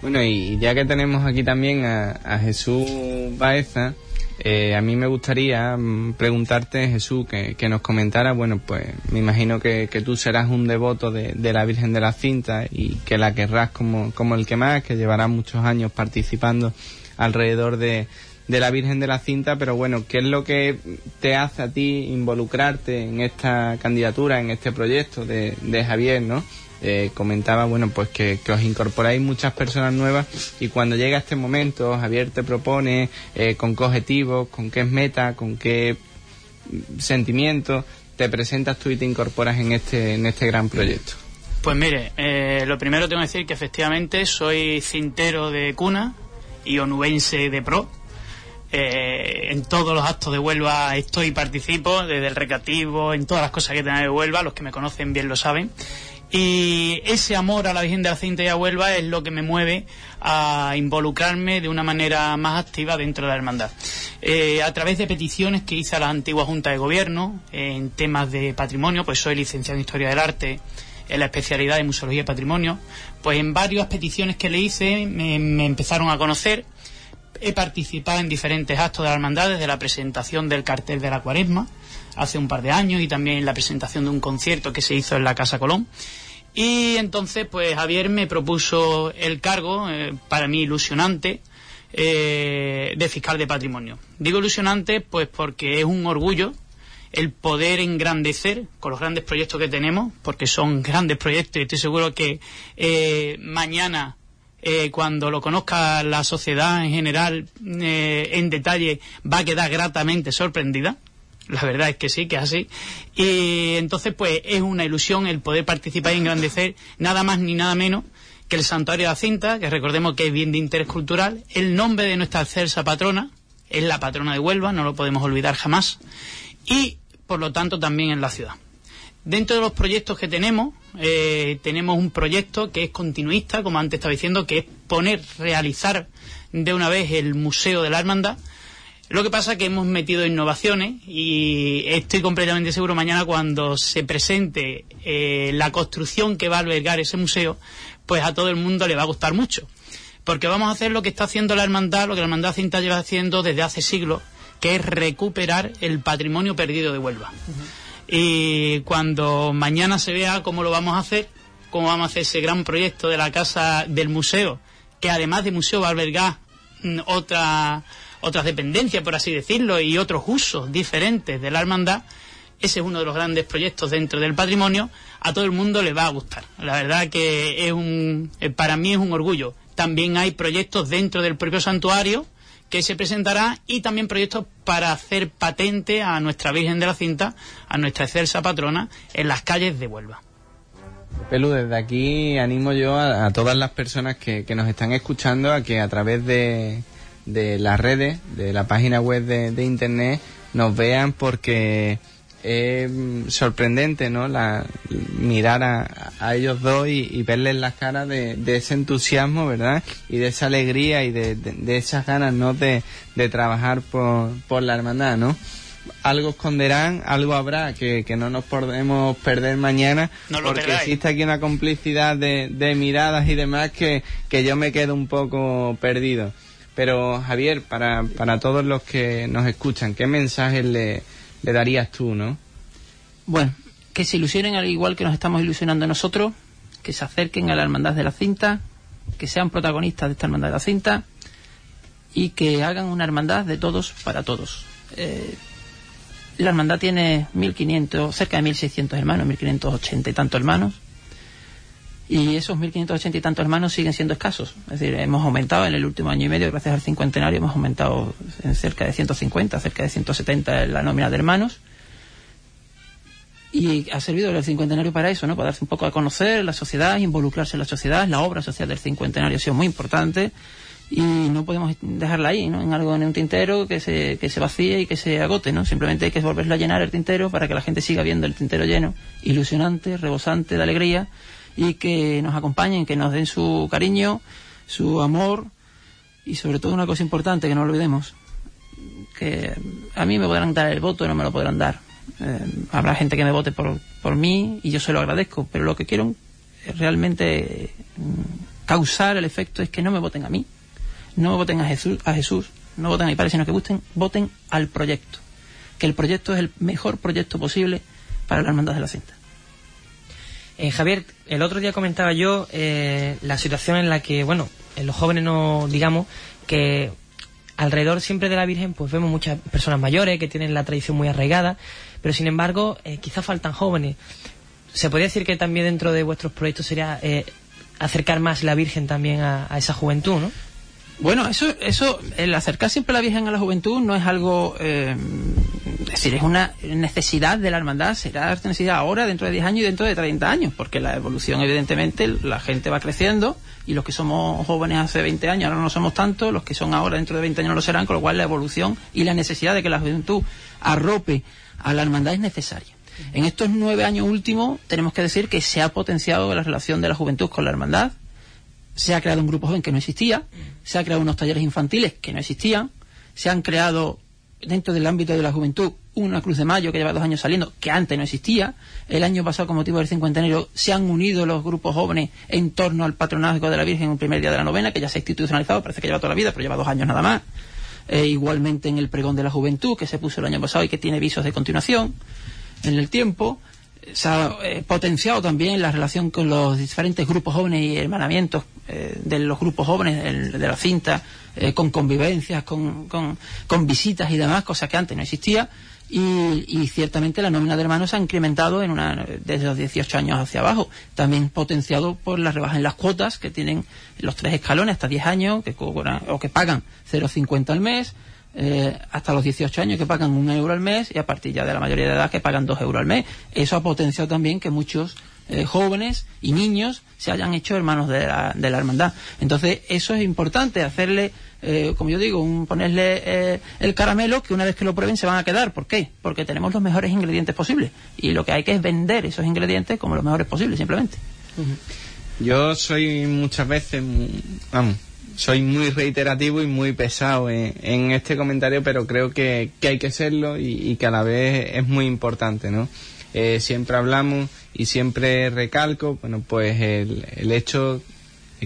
Bueno, y ya que tenemos aquí también a, Jesús Baeza, eh, a mí me gustaría mm, preguntarte, Jesús, que, nos comentara, bueno, pues me imagino que, tú serás un devoto de, la Virgen de la Cinta y que la querrás como, como el que más, que llevarás muchos años participando alrededor de, de la Virgen de la Cinta, pero bueno, ¿qué es lo que te hace a ti involucrarte en esta candidatura, en este proyecto de, Javier, ¿no? Eh, comentaba, bueno, pues que, os incorporáis muchas personas nuevas y cuando llega este momento, Javier te propone eh, con qué objetivos, con qué meta, con qué sentimientos te presentas tú y te incorporas en este, en este gran proyecto.
Pues mire, eh, lo primero tengo que decir que efectivamente soy cintero de cuna y onubense de pro eh, en todos los actos de Huelva estoy participo, desde el recreativo, en todas las cosas que tenga de Huelva, los que me conocen bien lo saben. Y ese amor a la Virgen de la Cinta y a Huelva es lo que me mueve a involucrarme de una manera más activa dentro de la hermandad. Eh, a través de peticiones que hice a la antigua Junta de Gobierno en temas de patrimonio, pues soy licenciado en Historia del Arte en la especialidad de Museología y Patrimonio, pues en varias peticiones que le hice me empezaron a conocer He participado en diferentes actos de la hermandad, desde la presentación del cartel de la cuaresma, hace un par de años, y también en la presentación de un concierto que se hizo en la Casa Colón. Y entonces, pues Javier me propuso el cargo, eh, para mí ilusionante, eh, de fiscal de patrimonio. Digo ilusionante, pues porque es un orgullo el poder engrandecer con los grandes proyectos que tenemos, porque son grandes proyectos y estoy seguro que eh, mañana eh, cuando lo conozca la sociedad en general eh, en detalle, va a quedar gratamente sorprendida. La verdad es que sí, que es así. Y entonces, pues es una ilusión el poder participar y engrandecer nada más ni nada menos que el Santuario de la Cinta, que recordemos que es bien de interés cultural, el nombre de nuestra Celsa patrona, es la patrona de Huelva, no lo podemos olvidar jamás, y por lo tanto también en la ciudad. Dentro de los proyectos que tenemos, eh, tenemos un proyecto que es continuista, como antes estaba diciendo, que es poner, realizar de una vez el Museo de la Hermandad. Lo que pasa es que hemos metido innovaciones y estoy completamente seguro mañana cuando se presente eh, la construcción que va a albergar ese museo, pues a todo el mundo le va a gustar mucho. Porque vamos a hacer lo que está haciendo la Hermandad, lo que la Hermandad Cinta lleva haciendo desde hace siglos, que es recuperar el patrimonio perdido de Huelva. Y cuando mañana se vea cómo lo vamos a hacer, cómo vamos a hacer ese gran proyecto de la casa del museo, que además de museo va a albergar mm, otra, otras dependencias, por así decirlo, y otros usos diferentes de la hermandad, ese es uno de los grandes proyectos dentro del patrimonio, a todo el mundo le va a gustar. La verdad que es un, eh, para mí es un orgullo. También hay proyectos dentro del propio santuario que se presentará y también proyectos para hacer patente a nuestra Virgen de la Cinta, a nuestra excelsa patrona, en las calles de Huelva.
Pelu, desde aquí animo yo a, todas las personas que, nos están escuchando a que a través de, las redes, de la página web de, internet, nos vean porque es sorprendente, ¿no? La, mirar a, ellos dos y, verles las caras de, ese entusiasmo, ¿verdad? Y de esa alegría y de, esas ganas, ¿no? De, trabajar por, por la hermandad, ¿no? algo esconderán, algo habrá que, no nos podemos perder mañana, porque existe aquí una complicidad de, miradas y demás que, yo me quedo un poco perdido. Pero Javier, para, para todos los que nos escuchan, ¿qué mensaje le, le darías tú, no?
Bueno, que se ilusionen al igual que nos estamos ilusionando nosotros, que se acerquen a la hermandad de la cinta, que sean protagonistas de esta hermandad de la cinta y que hagan una hermandad de todos para todos. Eh, la hermandad tiene 1.500, cerca de 1.600 hermanos, 1.580 y tantos hermanos. Y esos 1.580 y tantos hermanos siguen siendo escasos. Es decir, hemos aumentado en el último año y medio, gracias al cincuentenario, hemos aumentado en cerca de 150, cerca de 170 en la nómina de hermanos. Y ha servido el cincuentenario para eso, ¿no? Para darse un poco a conocer la sociedad, involucrarse en la sociedad. La obra social del cincuentenario ha sido muy importante y no podemos dejarla ahí, ¿no? En algo en un tintero que se, que se vacíe y que se agote, ¿no? Simplemente hay que volverla a llenar el tintero para que la gente siga viendo el tintero lleno, ilusionante, rebosante de alegría y que nos acompañen, que nos den su cariño, su amor y sobre todo una cosa importante que no olvidemos, que a mí me podrán dar el voto y no me lo podrán dar. Eh, habrá gente que me vote por, por mí y yo se lo agradezco, pero lo que quiero realmente mm, causar el efecto es que no me voten a mí, no voten a Jesús, a Jesús, no voten a mi padre, sino que voten, voten al proyecto. Que el proyecto es el mejor proyecto posible para la hermandad de la cinta.
Eh, Javier, el otro día comentaba yo eh, la situación en la que, bueno, en los jóvenes no, digamos, que alrededor siempre de la Virgen pues vemos muchas personas mayores que tienen la tradición muy arraigada, pero sin embargo eh, quizás faltan jóvenes. ¿Se podría decir que también dentro de vuestros proyectos sería acercar más la Virgen también a, a esa juventud, ¿no?
Bueno, eso, eso, el acercar siempre a la Virgen a la juventud no es algo, eh, es decir, es una necesidad de la hermandad, será necesidad ahora, dentro de 10 años y dentro de 30 años, porque la evolución, evidentemente, la gente va creciendo y los que somos jóvenes hace 20 años ahora no somos tanto, los que son ahora dentro de 20 años no lo serán, con lo cual la evolución y la necesidad de que la juventud arrope a la hermandad es necesaria. En estos nueve años últimos tenemos que decir que se ha potenciado la relación de la juventud con la hermandad, se ha creado un grupo joven que no existía, se ha creado unos talleres infantiles que no existían, se han creado dentro del ámbito de la juventud una Cruz de Mayo que lleva dos años saliendo, que antes no existía. El año pasado, con motivo del cincuentenario, se han unido los grupos jóvenes en torno al patronazgo de la Virgen en el primer día de la novena, que ya se ha institucionalizado, parece que lleva toda la vida, pero lleva dos años nada más. Eh, igualmente en el pregón de la juventud, que se puso el año pasado y que tiene visos de continuación en el tiempo se ha eh, potenciado también la relación con los diferentes grupos jóvenes y hermanamientos eh, de los grupos jóvenes de, la cinta, eh, con convivencias, con, con, visitas y demás, cosas que antes no existía. Y, ciertamente la nómina de hermanos se ha incrementado en una, desde los 18 años hacia abajo, también potenciado por la rebaja en las cuotas que tienen los tres escalones hasta 10 años que o que pagan 0,50 al mes, eh, hasta los 18 años que pagan un euro al mes y a partir ya de la mayoría de edad que pagan dos euros al mes. Eso ha potenciado también que muchos eh, jóvenes y niños se hayan hecho hermanos de la, de la hermandad. Entonces, eso es importante, hacerle, eh, como yo digo, un, ponerle el caramelo que una vez que lo prueben se van a quedar. ¿Por qué? Porque tenemos los mejores ingredientes posibles. Y lo que hay que es vender esos ingredientes como los mejores posibles, simplemente.
Yo soy muchas veces, soy muy reiterativo y muy pesado en, este comentario, pero creo que, hay que serlo y, que a la vez es muy importante, ¿no? Eh, siempre hablamos y siempre recalco, bueno, pues el, el hecho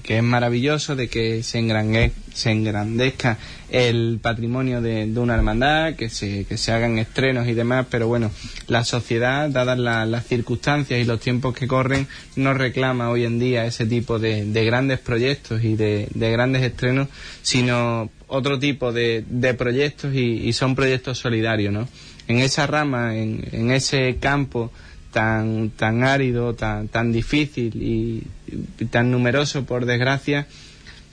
que es maravilloso, de que se, se engrandezca el patrimonio de, una hermandad, que se, que se hagan estrenos y demás, pero bueno, la sociedad, dadas las circunstancias y los tiempos que corren, no reclama hoy en día ese tipo de, grandes proyectos y de, grandes estrenos, sino otro tipo de, proyectos y, son proyectos solidarios, ¿no? En esa rama, en, en ese campo tan, tan árido, tan, tan difícil y, tan numeroso, por desgracia,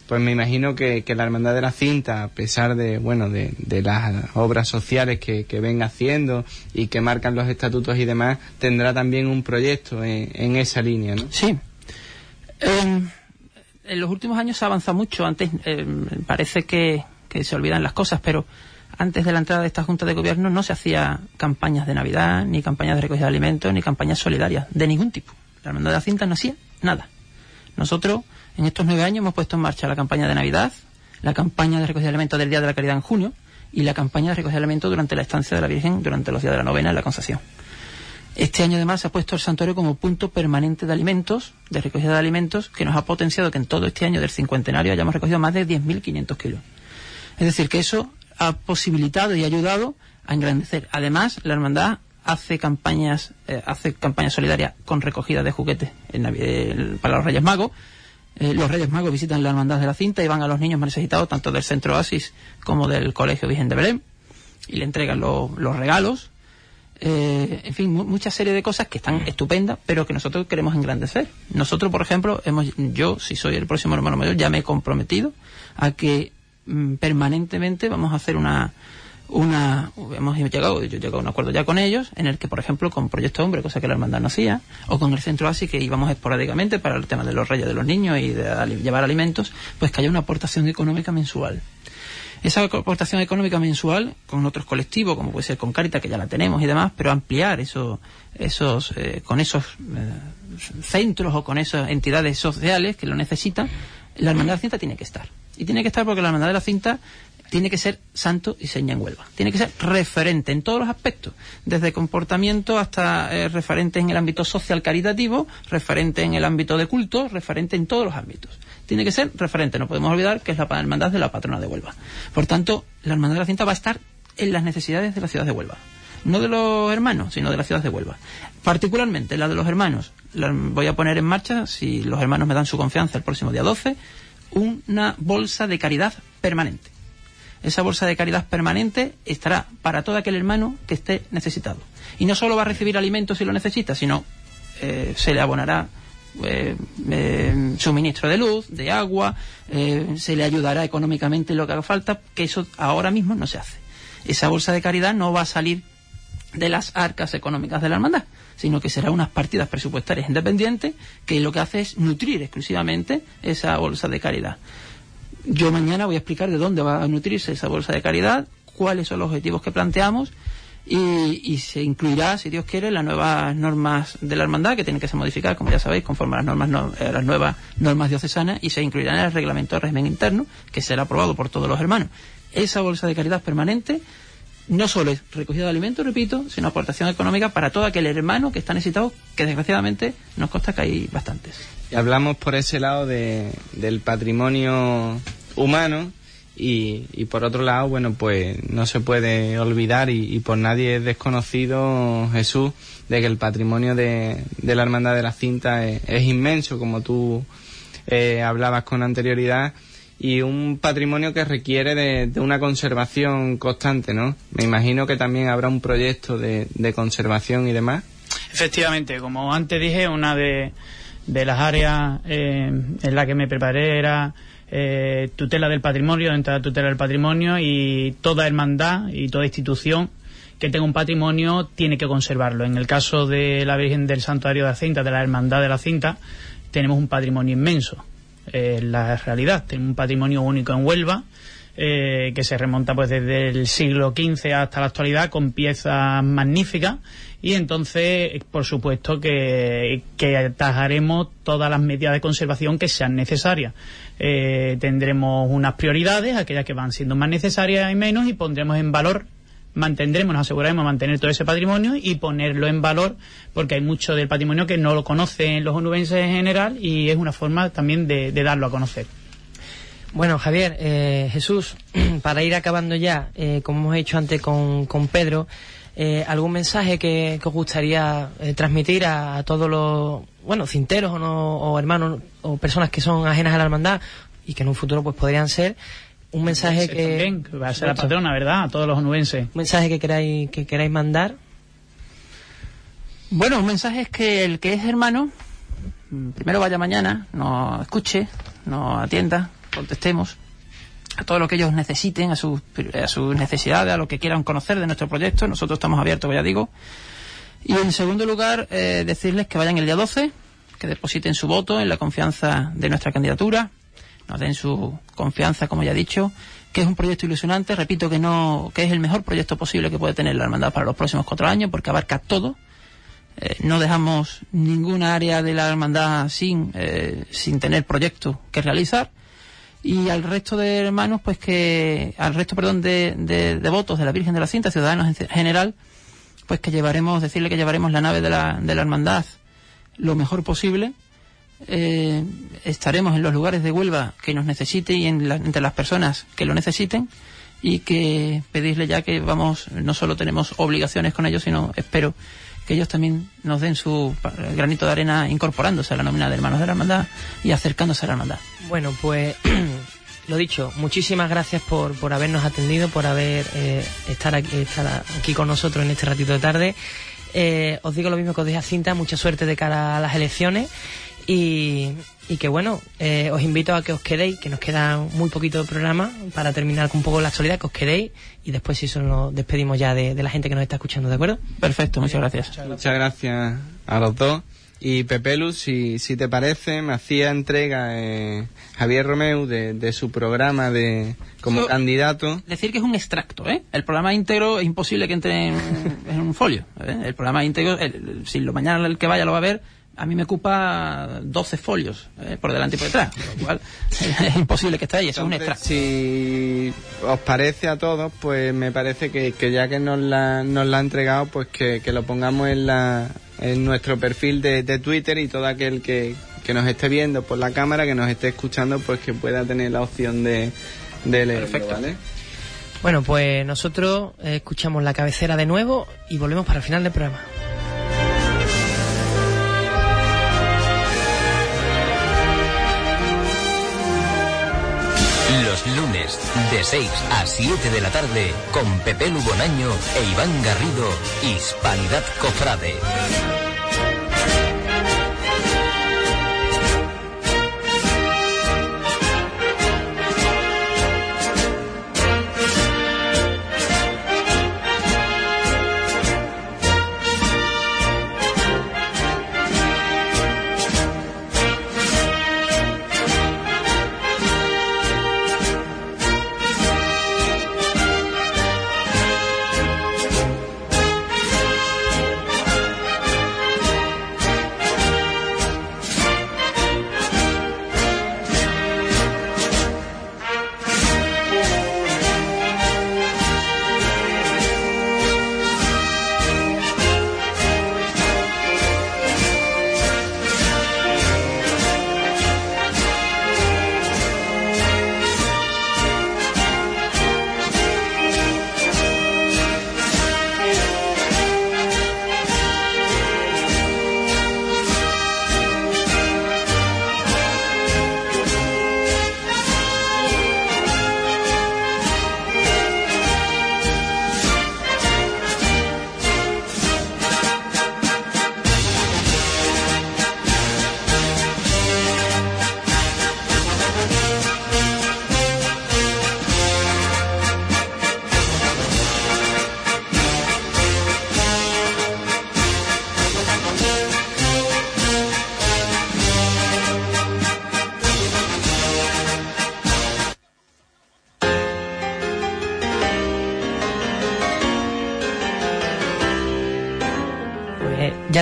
pues me imagino que, que, la Hermandad de la Cinta, a pesar de, bueno, de, de las obras sociales que, que, ven haciendo y que marcan los estatutos y demás, tendrá también un proyecto en, en esa línea, ¿no?
Sí. En los últimos años se ha avanzado mucho. Antes eh, parece que, que se olvidan las cosas, pero antes de la entrada de esta Junta de Gobierno no se hacía campañas de Navidad, ni campañas de recogida de alimentos, ni campañas solidarias, de ningún tipo. La Hermandad de la Cinta no hacía nada. Nosotros, en estos nueve años, hemos puesto en marcha la campaña de Navidad, la campaña de recogida de alimentos del Día de la Caridad en junio y la campaña de recogida de alimentos durante la estancia de la Virgen durante los días de la novena en la Concepción. Este año además se ha puesto el santuario como punto permanente de alimentos, de recogida de alimentos, que nos ha potenciado que en todo este año del cincuentenario hayamos recogido más de 10.500 kilos. Es decir, que eso ha posibilitado y ayudado a engrandecer. Además, la hermandad hace campañas, eh, hace campañas solidarias con recogida de juguetes en, eh, para los Reyes Magos. Eh, los Reyes Magos visitan la hermandad de la cinta y van a los niños más necesitados, tanto del Centro Oasis como del Colegio Virgen de Belén, y le entregan lo, los regalos. En fin, mucha serie de cosas que están estupendas, pero que nosotros queremos engrandecer. Nosotros, por ejemplo, hemos, yo, si soy el próximo hermano mayor, ya me he comprometido a que mm, permanentemente vamos a hacer una, una hemos llegado yo llegado a un acuerdo ya con ellos en el que por ejemplo con Proyecto Hombre cosa que la hermandad no hacía o con el Centro Así que íbamos esporádicamente para el tema de los reyes de los niños y de llevar alimentos pues que haya una aportación económica mensual esa aportación económica mensual con otros colectivos, como puede ser con Carita, que ya la tenemos y demás, pero ampliar eso, esos, eh, con esos eh, centros o con esas entidades sociales que lo necesitan, la Hermandad de la tiene que estar. Y tiene que estar porque la Hermandad de la Cinta tiene que ser santo y seña en Huelva. Tiene que ser referente en todos los aspectos, desde comportamiento hasta eh, referente en el ámbito social caritativo, referente en el ámbito de culto, referente en todos los ámbitos tiene que ser referente. No podemos olvidar que es la hermandad de la patrona de Huelva. Por tanto, la hermandad de la cinta va a estar en las necesidades de la ciudad de Huelva. No de los hermanos, sino de la ciudad de Huelva. Particularmente la de los hermanos. La voy a poner en marcha, si los hermanos me dan su confianza el próximo día 12, una bolsa de caridad permanente. Esa bolsa de caridad permanente estará para todo aquel hermano que esté necesitado. Y no solo va a recibir alimentos si lo necesita, sino eh, se le abonará eh, eh, suministro de luz, de agua, se le ayudará económicamente lo que haga falta, que eso ahora mismo no se hace. Esa bolsa de caridad no va a salir de las arcas económicas de la hermandad, sino que será unas partidas presupuestarias independientes que lo que hace es nutrir exclusivamente esa bolsa de caridad. Yo mañana voy a explicar de dónde va a nutrirse esa bolsa de caridad, cuáles son los objetivos que planteamos y, y, se incluirá, si Dios quiere, las nuevas normas de la hermandad que tienen que ser modificadas, como ya sabéis, conforme a las normas no, eh, las nuevas normas diocesanas y se incluirá en el reglamento de régimen interno que será aprobado por todos los hermanos. Esa bolsa de caridad permanente no solo es recogida de alimentos, repito, sino aportación económica para todo aquel hermano que está necesitado, que desgraciadamente nos consta que hay bastantes.
Y hablamos por ese lado de, del patrimonio humano y, y, por otro lado, bueno, pues no se puede olvidar y, por nadie es desconocido, Jesús, de que el patrimonio de, de la Hermandad de la Cinta es, es inmenso, como tú eh, hablabas con anterioridad, y un patrimonio que requiere de, una conservación constante, ¿no? Me imagino que también habrá un proyecto de, de conservación y demás.
Efectivamente, como antes dije, una de, de las áreas eh, en la que me preparé era eh, tutela del patrimonio, dentro de la tutela del patrimonio y toda hermandad y toda institución que tenga un patrimonio tiene que conservarlo. En el caso de la Virgen del Santuario de la Cinta, de la Hermandad de la Cinta, tenemos un patrimonio inmenso. Eh, la realidad, tenemos un patrimonio único en Huelva. Eh, que se remonta pues desde el siglo XV hasta la actualidad con piezas magníficas y entonces por supuesto que, que atajaremos todas las medidas de conservación que sean necesarias eh, tendremos unas prioridades, aquellas que van siendo más necesarias y menos, y pondremos en valor, mantendremos, nos aseguraremos mantener todo ese patrimonio y ponerlo en valor, porque hay mucho del patrimonio que no lo conocen los onubenses en general y es una forma también de, darlo a conocer.
Bueno, Javier, eh, Jesús, para ir acabando ya, eh, como hemos hecho antes con, con Pedro, eh, ¿algún mensaje que, os gustaría transmitir a, a, todos los, bueno, cinteros o, no, o hermanos o personas que son ajenas a la hermandad y que en un futuro pues podrían ser? Un mensaje que...
También, que va a ser la patrona, ¿verdad? A todos los onubenses.
Un mensaje que queráis, que queráis mandar.
Bueno, un mensaje es que el que es hermano, primero vaya mañana, no escuche, no atienda, contestemos a todo lo que ellos necesiten, a sus, a sus necesidades, a lo que quieran conocer de nuestro proyecto. Nosotros estamos abiertos, ya digo. Y en segundo lugar, eh, decirles que vayan el día 12, que depositen su voto en la confianza de nuestra candidatura, nos su confianza, como ya he dicho, que es un proyecto ilusionante, repito que no, que es el mejor proyecto posible que puede tener la hermandad para los próximos cuatro años, porque abarca todo. Eh, no dejamos ninguna área de la hermandad sin, eh, sin tener proyecto que realizar y al resto de hermanos, pues que, al resto, perdón, de, de, votos de la Virgen de la Cinta, ciudadanos en general, pues que llevaremos, decirle que llevaremos la nave de la, de la hermandad lo mejor posible. Eh, estaremos en los lugares de Huelva que nos necesite y en entre las personas que lo necesiten y que pedirle ya que vamos, no solo tenemos obligaciones con ellos, sino espero que ellos también nos den su granito de arena incorporándose a la nómina de hermanos de la hermandad y acercándose a la hermandad.
Bueno, pues lo dicho, muchísimas gracias por, por habernos atendido, por haber eh, estar, aquí, estar aquí con nosotros en este ratito de tarde. Eh, os digo lo mismo que os dije a Cinta, mucha suerte de cara a las elecciones y, y que bueno, eh, os invito a que os quedéis, que nos queda muy poquito de programa para terminar con un poco la actualidad, que os quedéis y después si eso nos despedimos ya de, de la gente que nos está escuchando, ¿de acuerdo?
Perfecto, muchas gracias.
Muchas gracias a los dos. Y Pepelu, si, si te parece, me hacía entrega eh, Javier Romeu de, su programa de como candidato.
Decir que es un extracto, ¿eh? El programa íntegro es imposible que entre en, un folio. ¿eh? El programa íntegro, si lo mañana el que vaya lo va a ver, a mí me ocupa 12 folios ¿eh? por delante y por detrás, lo cual es imposible que esté ahí, eso es un extracto.
Si os parece a todos, pues me parece que, que ya que nos la, nos la ha entregado, pues que, que lo pongamos en la en nuestro perfil de, Twitter y todo aquel que, nos esté viendo por la cámara, que nos esté escuchando, pues que pueda tener la opción de, de leerlo, Perfecto.
Bueno, pues nosotros escuchamos la cabecera de nuevo y volvemos para el final del programa.
Los lunes de 6 a 7 de la tarde con Pepe Lugonaño e Iván Garrido, Hispanidad Cofrade.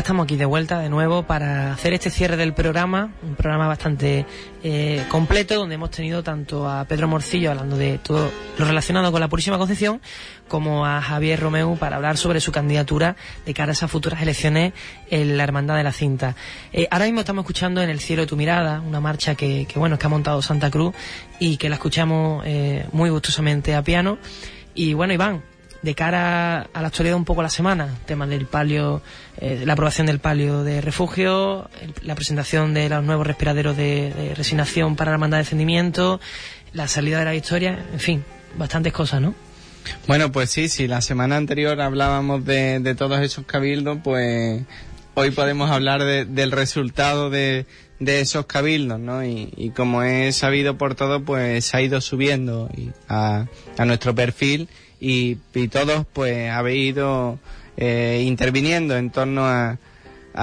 Estamos aquí de vuelta de nuevo para hacer este cierre del programa, un programa bastante eh, completo donde hemos tenido tanto a Pedro Morcillo hablando de todo lo relacionado con la Purísima Concepción como a Javier Romeu para hablar sobre su candidatura de cara a esas futuras elecciones en la Hermandad de la Cinta. Eh, ahora mismo estamos escuchando En el cielo de tu mirada, una marcha que, que bueno, que ha montado Santa Cruz y que la escuchamos eh, muy gustosamente a piano. Y bueno, Iván, de cara a la actualidad un poco la semana, tema del palio, eh, la aprobación del palio de refugio, la presentación de los nuevos respiraderos de, resignación para la hermandad de descendimiento, la salida de la historia, en fin, bastantes cosas, ¿no?
Bueno, pues sí, si la semana anterior hablábamos de, de todos esos cabildos, pues hoy podemos hablar del resultado de, de esos cabildos, ¿no? Y, como es sabido por todo, pues ha ido subiendo a, a nuestro perfil y, todos pues habéis ido eh, interviniendo en torno a,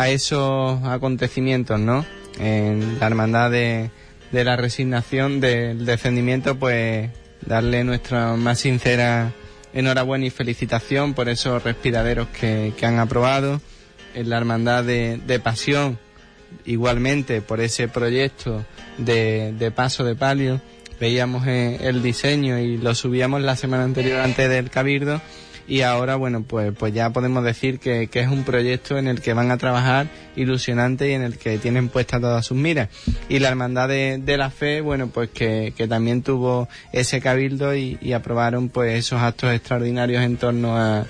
esos acontecimientos, ¿no? En la hermandad de, de la resignación, del defendimiento, pues darle nuestra más sincera enhorabuena y felicitación por esos respiraderos que, que han aprobado. En la hermandad de, de pasión, igualmente por ese proyecto de, de paso de palio. Veíamos eh, el diseño y lo subíamos la semana anterior antes del Cabildo. Y ahora bueno pues pues ya podemos decir que, que, es un proyecto en el que van a trabajar ilusionante y en el que tienen puestas todas sus miras. Y la hermandad de, de la fe bueno pues que, que, también tuvo ese cabildo y, y aprobaron pues esos actos extraordinarios en torno a,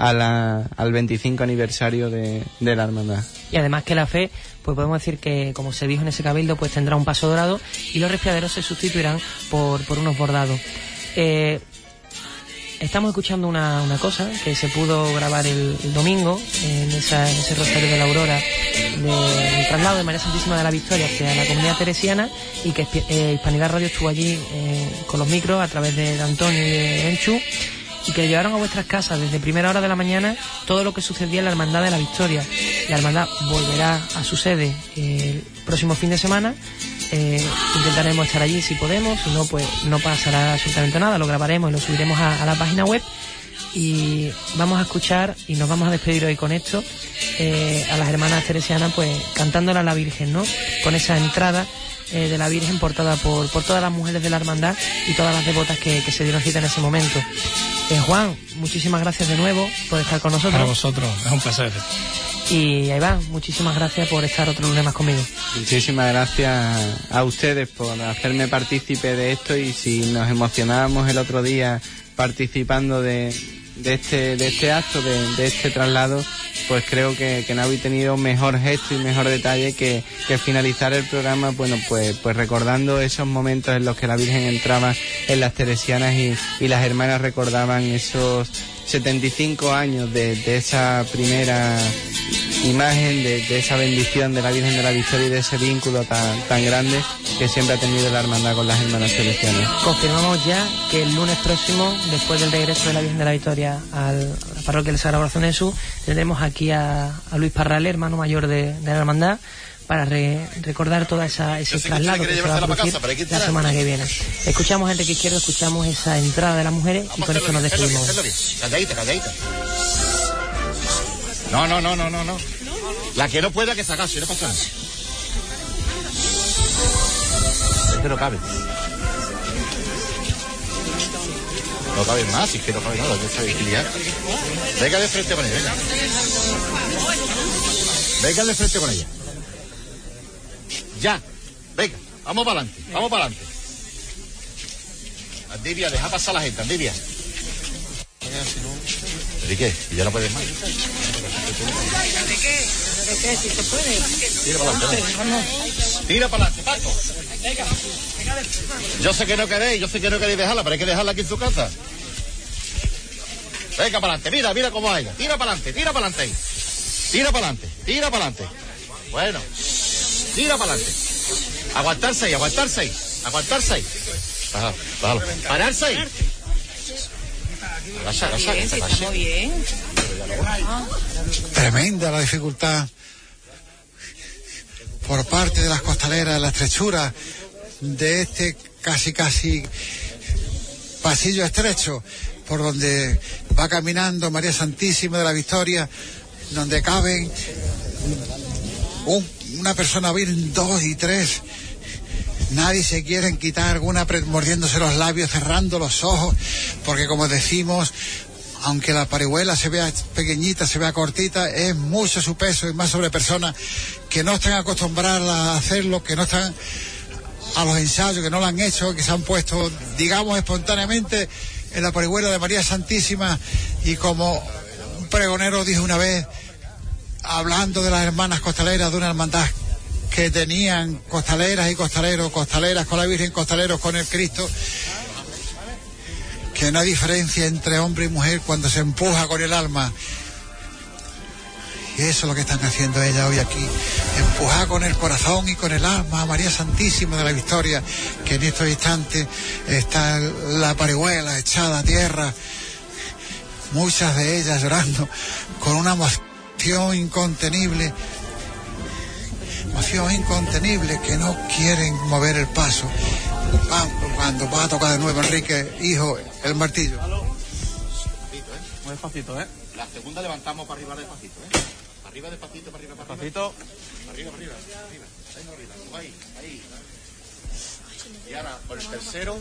a al 25 aniversario de, de la hermandad
y además que la fe pues podemos decir que, como se dijo en ese cabildo, pues tendrá un paso dorado y los respiraderos se sustituirán por, por unos bordados. Eh, estamos escuchando una, una, cosa que se pudo grabar el, domingo en, esa, ese rosario de la Aurora del traslado de María Santísima de la Victoria hacia la comunidad teresiana y que eh, Hispanidad Radio estuvo allí eh, con los micros a través de, Antonio y de Enchu y que llevaron a vuestras casas desde primera hora de la mañana todo lo que sucedía en la Hermandad de la Victoria. La Hermandad volverá a su sede el próximo fin de semana. Eh, intentaremos estar allí si podemos, si no, pues no pasará absolutamente nada. Lo grabaremos y lo subiremos a, la página web. Y vamos a escuchar y nos vamos a despedir hoy con esto eh, a las hermanas teresianas, pues cantándola a la Virgen, ¿no? Con esa entrada eh, de la Virgen portada por, por todas las mujeres de la hermandad y todas las devotas que, que se dieron cita en ese momento. Eh, Juan, muchísimas gracias de nuevo por estar con nosotros.
A vosotros, es un placer.
Y ahí va, muchísimas gracias por estar otro lunes más conmigo.
Muchísimas gracias a ustedes por hacerme partícipe de esto y si nos emocionábamos el otro día participando de, de este, de este acto, de, de este traslado, pues creo que, que no habéis tenido mejor gesto y mejor detalle que, que, finalizar el programa, bueno, pues, pues recordando esos momentos en los que la Virgen entraba en las Teresianas y, y las hermanas recordaban esos 75 años de, esa primera imagen, de, esa bendición de la Virgen de la Victoria y de ese vínculo tan, tan grande que siempre ha tenido la hermandad con las hermanas teresianas.
Confirmamos ya que el lunes próximo, después del regreso de la Virgen de la Victoria al, a la parroquia de Sagrado Corazón de Jesús, tendremos aquí a, Luis Parrale, hermano mayor de la hermandad, para re, recordar toda esa ese traslado que, que se va a producir la, casa, la semana que viene. Escuchamos Enrique Izquierdo, escuchamos esa entrada de las mujeres y con esto nos despedimos.
Calladita, calladita. No, no, no, no, no, no. La que no pueda que se agase, no pasa nada. Es que no cabe. No cabe más, es que no cabe nada, que esta vigilidad. Venga de frente con ella, venga. Venga de frente con ella. Ya, venga, vamos para adelante, vamos para adelante. Andivia, deja pasar a la gente, Andivia. Enrique, y ya no puedes más.
¿De qué? Si se puede.
Tira para adelante. Tira para adelante, Paco. Yo sé que no queréis, yo sé que no queréis dejarla, pero hay que dejarla aquí en su casa. Venga para adelante, mira, mira cómo hay. Tira para adelante, tira para adelante. Tira para adelante, tira para adelante. Bueno. Tira para adelante. Aguantarse ahí, aguantarse ahí. Aguantarse ahí. Bájalo, bájalo. Pararse ahí. Agacha, agacha,
bien,
agacha.
estamos bien.
Tremenda la dificultad por parte de las costaleras, la estrechura de este casi casi pasillo estrecho por donde va caminando María Santísima de la Victoria, donde caben un, una persona bien, dos y tres. Nadie se quiere quitar alguna mordiéndose los labios, cerrando los ojos, porque como decimos, aunque la parihuela se vea pequeñita, se vea cortita, es mucho su peso y más sobre personas que no están acostumbradas a hacerlo, que no están a los ensayos, que no lo han hecho, que se han puesto, digamos, espontáneamente en la parihuela de María Santísima y como un pregonero dijo una vez, hablando de las hermanas costaleras, de una hermandad que tenían costaleras y costaleros, costaleras con la Virgen, costaleros con el Cristo, que no hay diferencia entre hombre y mujer cuando se empuja con el alma. que eso es lo que están haciendo ellas hoy aquí, empujar con el corazón y con el alma a María Santísima de la Victoria, que en estos instantes está la parihuela echada a tierra, muchas de ellas llorando con una emoción incontenible, emoción incontenible que no quieren mover el paso. Cuando va a tocar de nuevo Enrique, hijo, el martillo.
Muy despacito, ¿eh? La segunda levantamos para arriba despacito, ¿eh? Para arriba despacito, para arriba, para arriba. Para arriba, para arriba, arriba. Ahí, arriba. Ahí, ahí. Y ahora, por el tercero,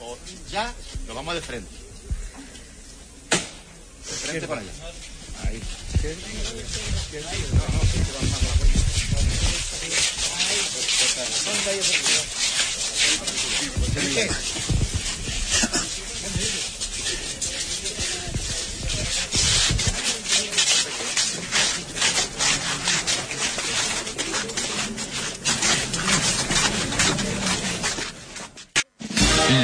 o ya, nos vamos de frente. De frente para allá. Ahí.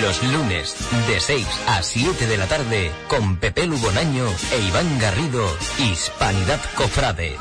Los lunes, de 6 a 7 de la tarde, con Pepe Lugonaño e Iván Garrido, Hispanidad Cofrade.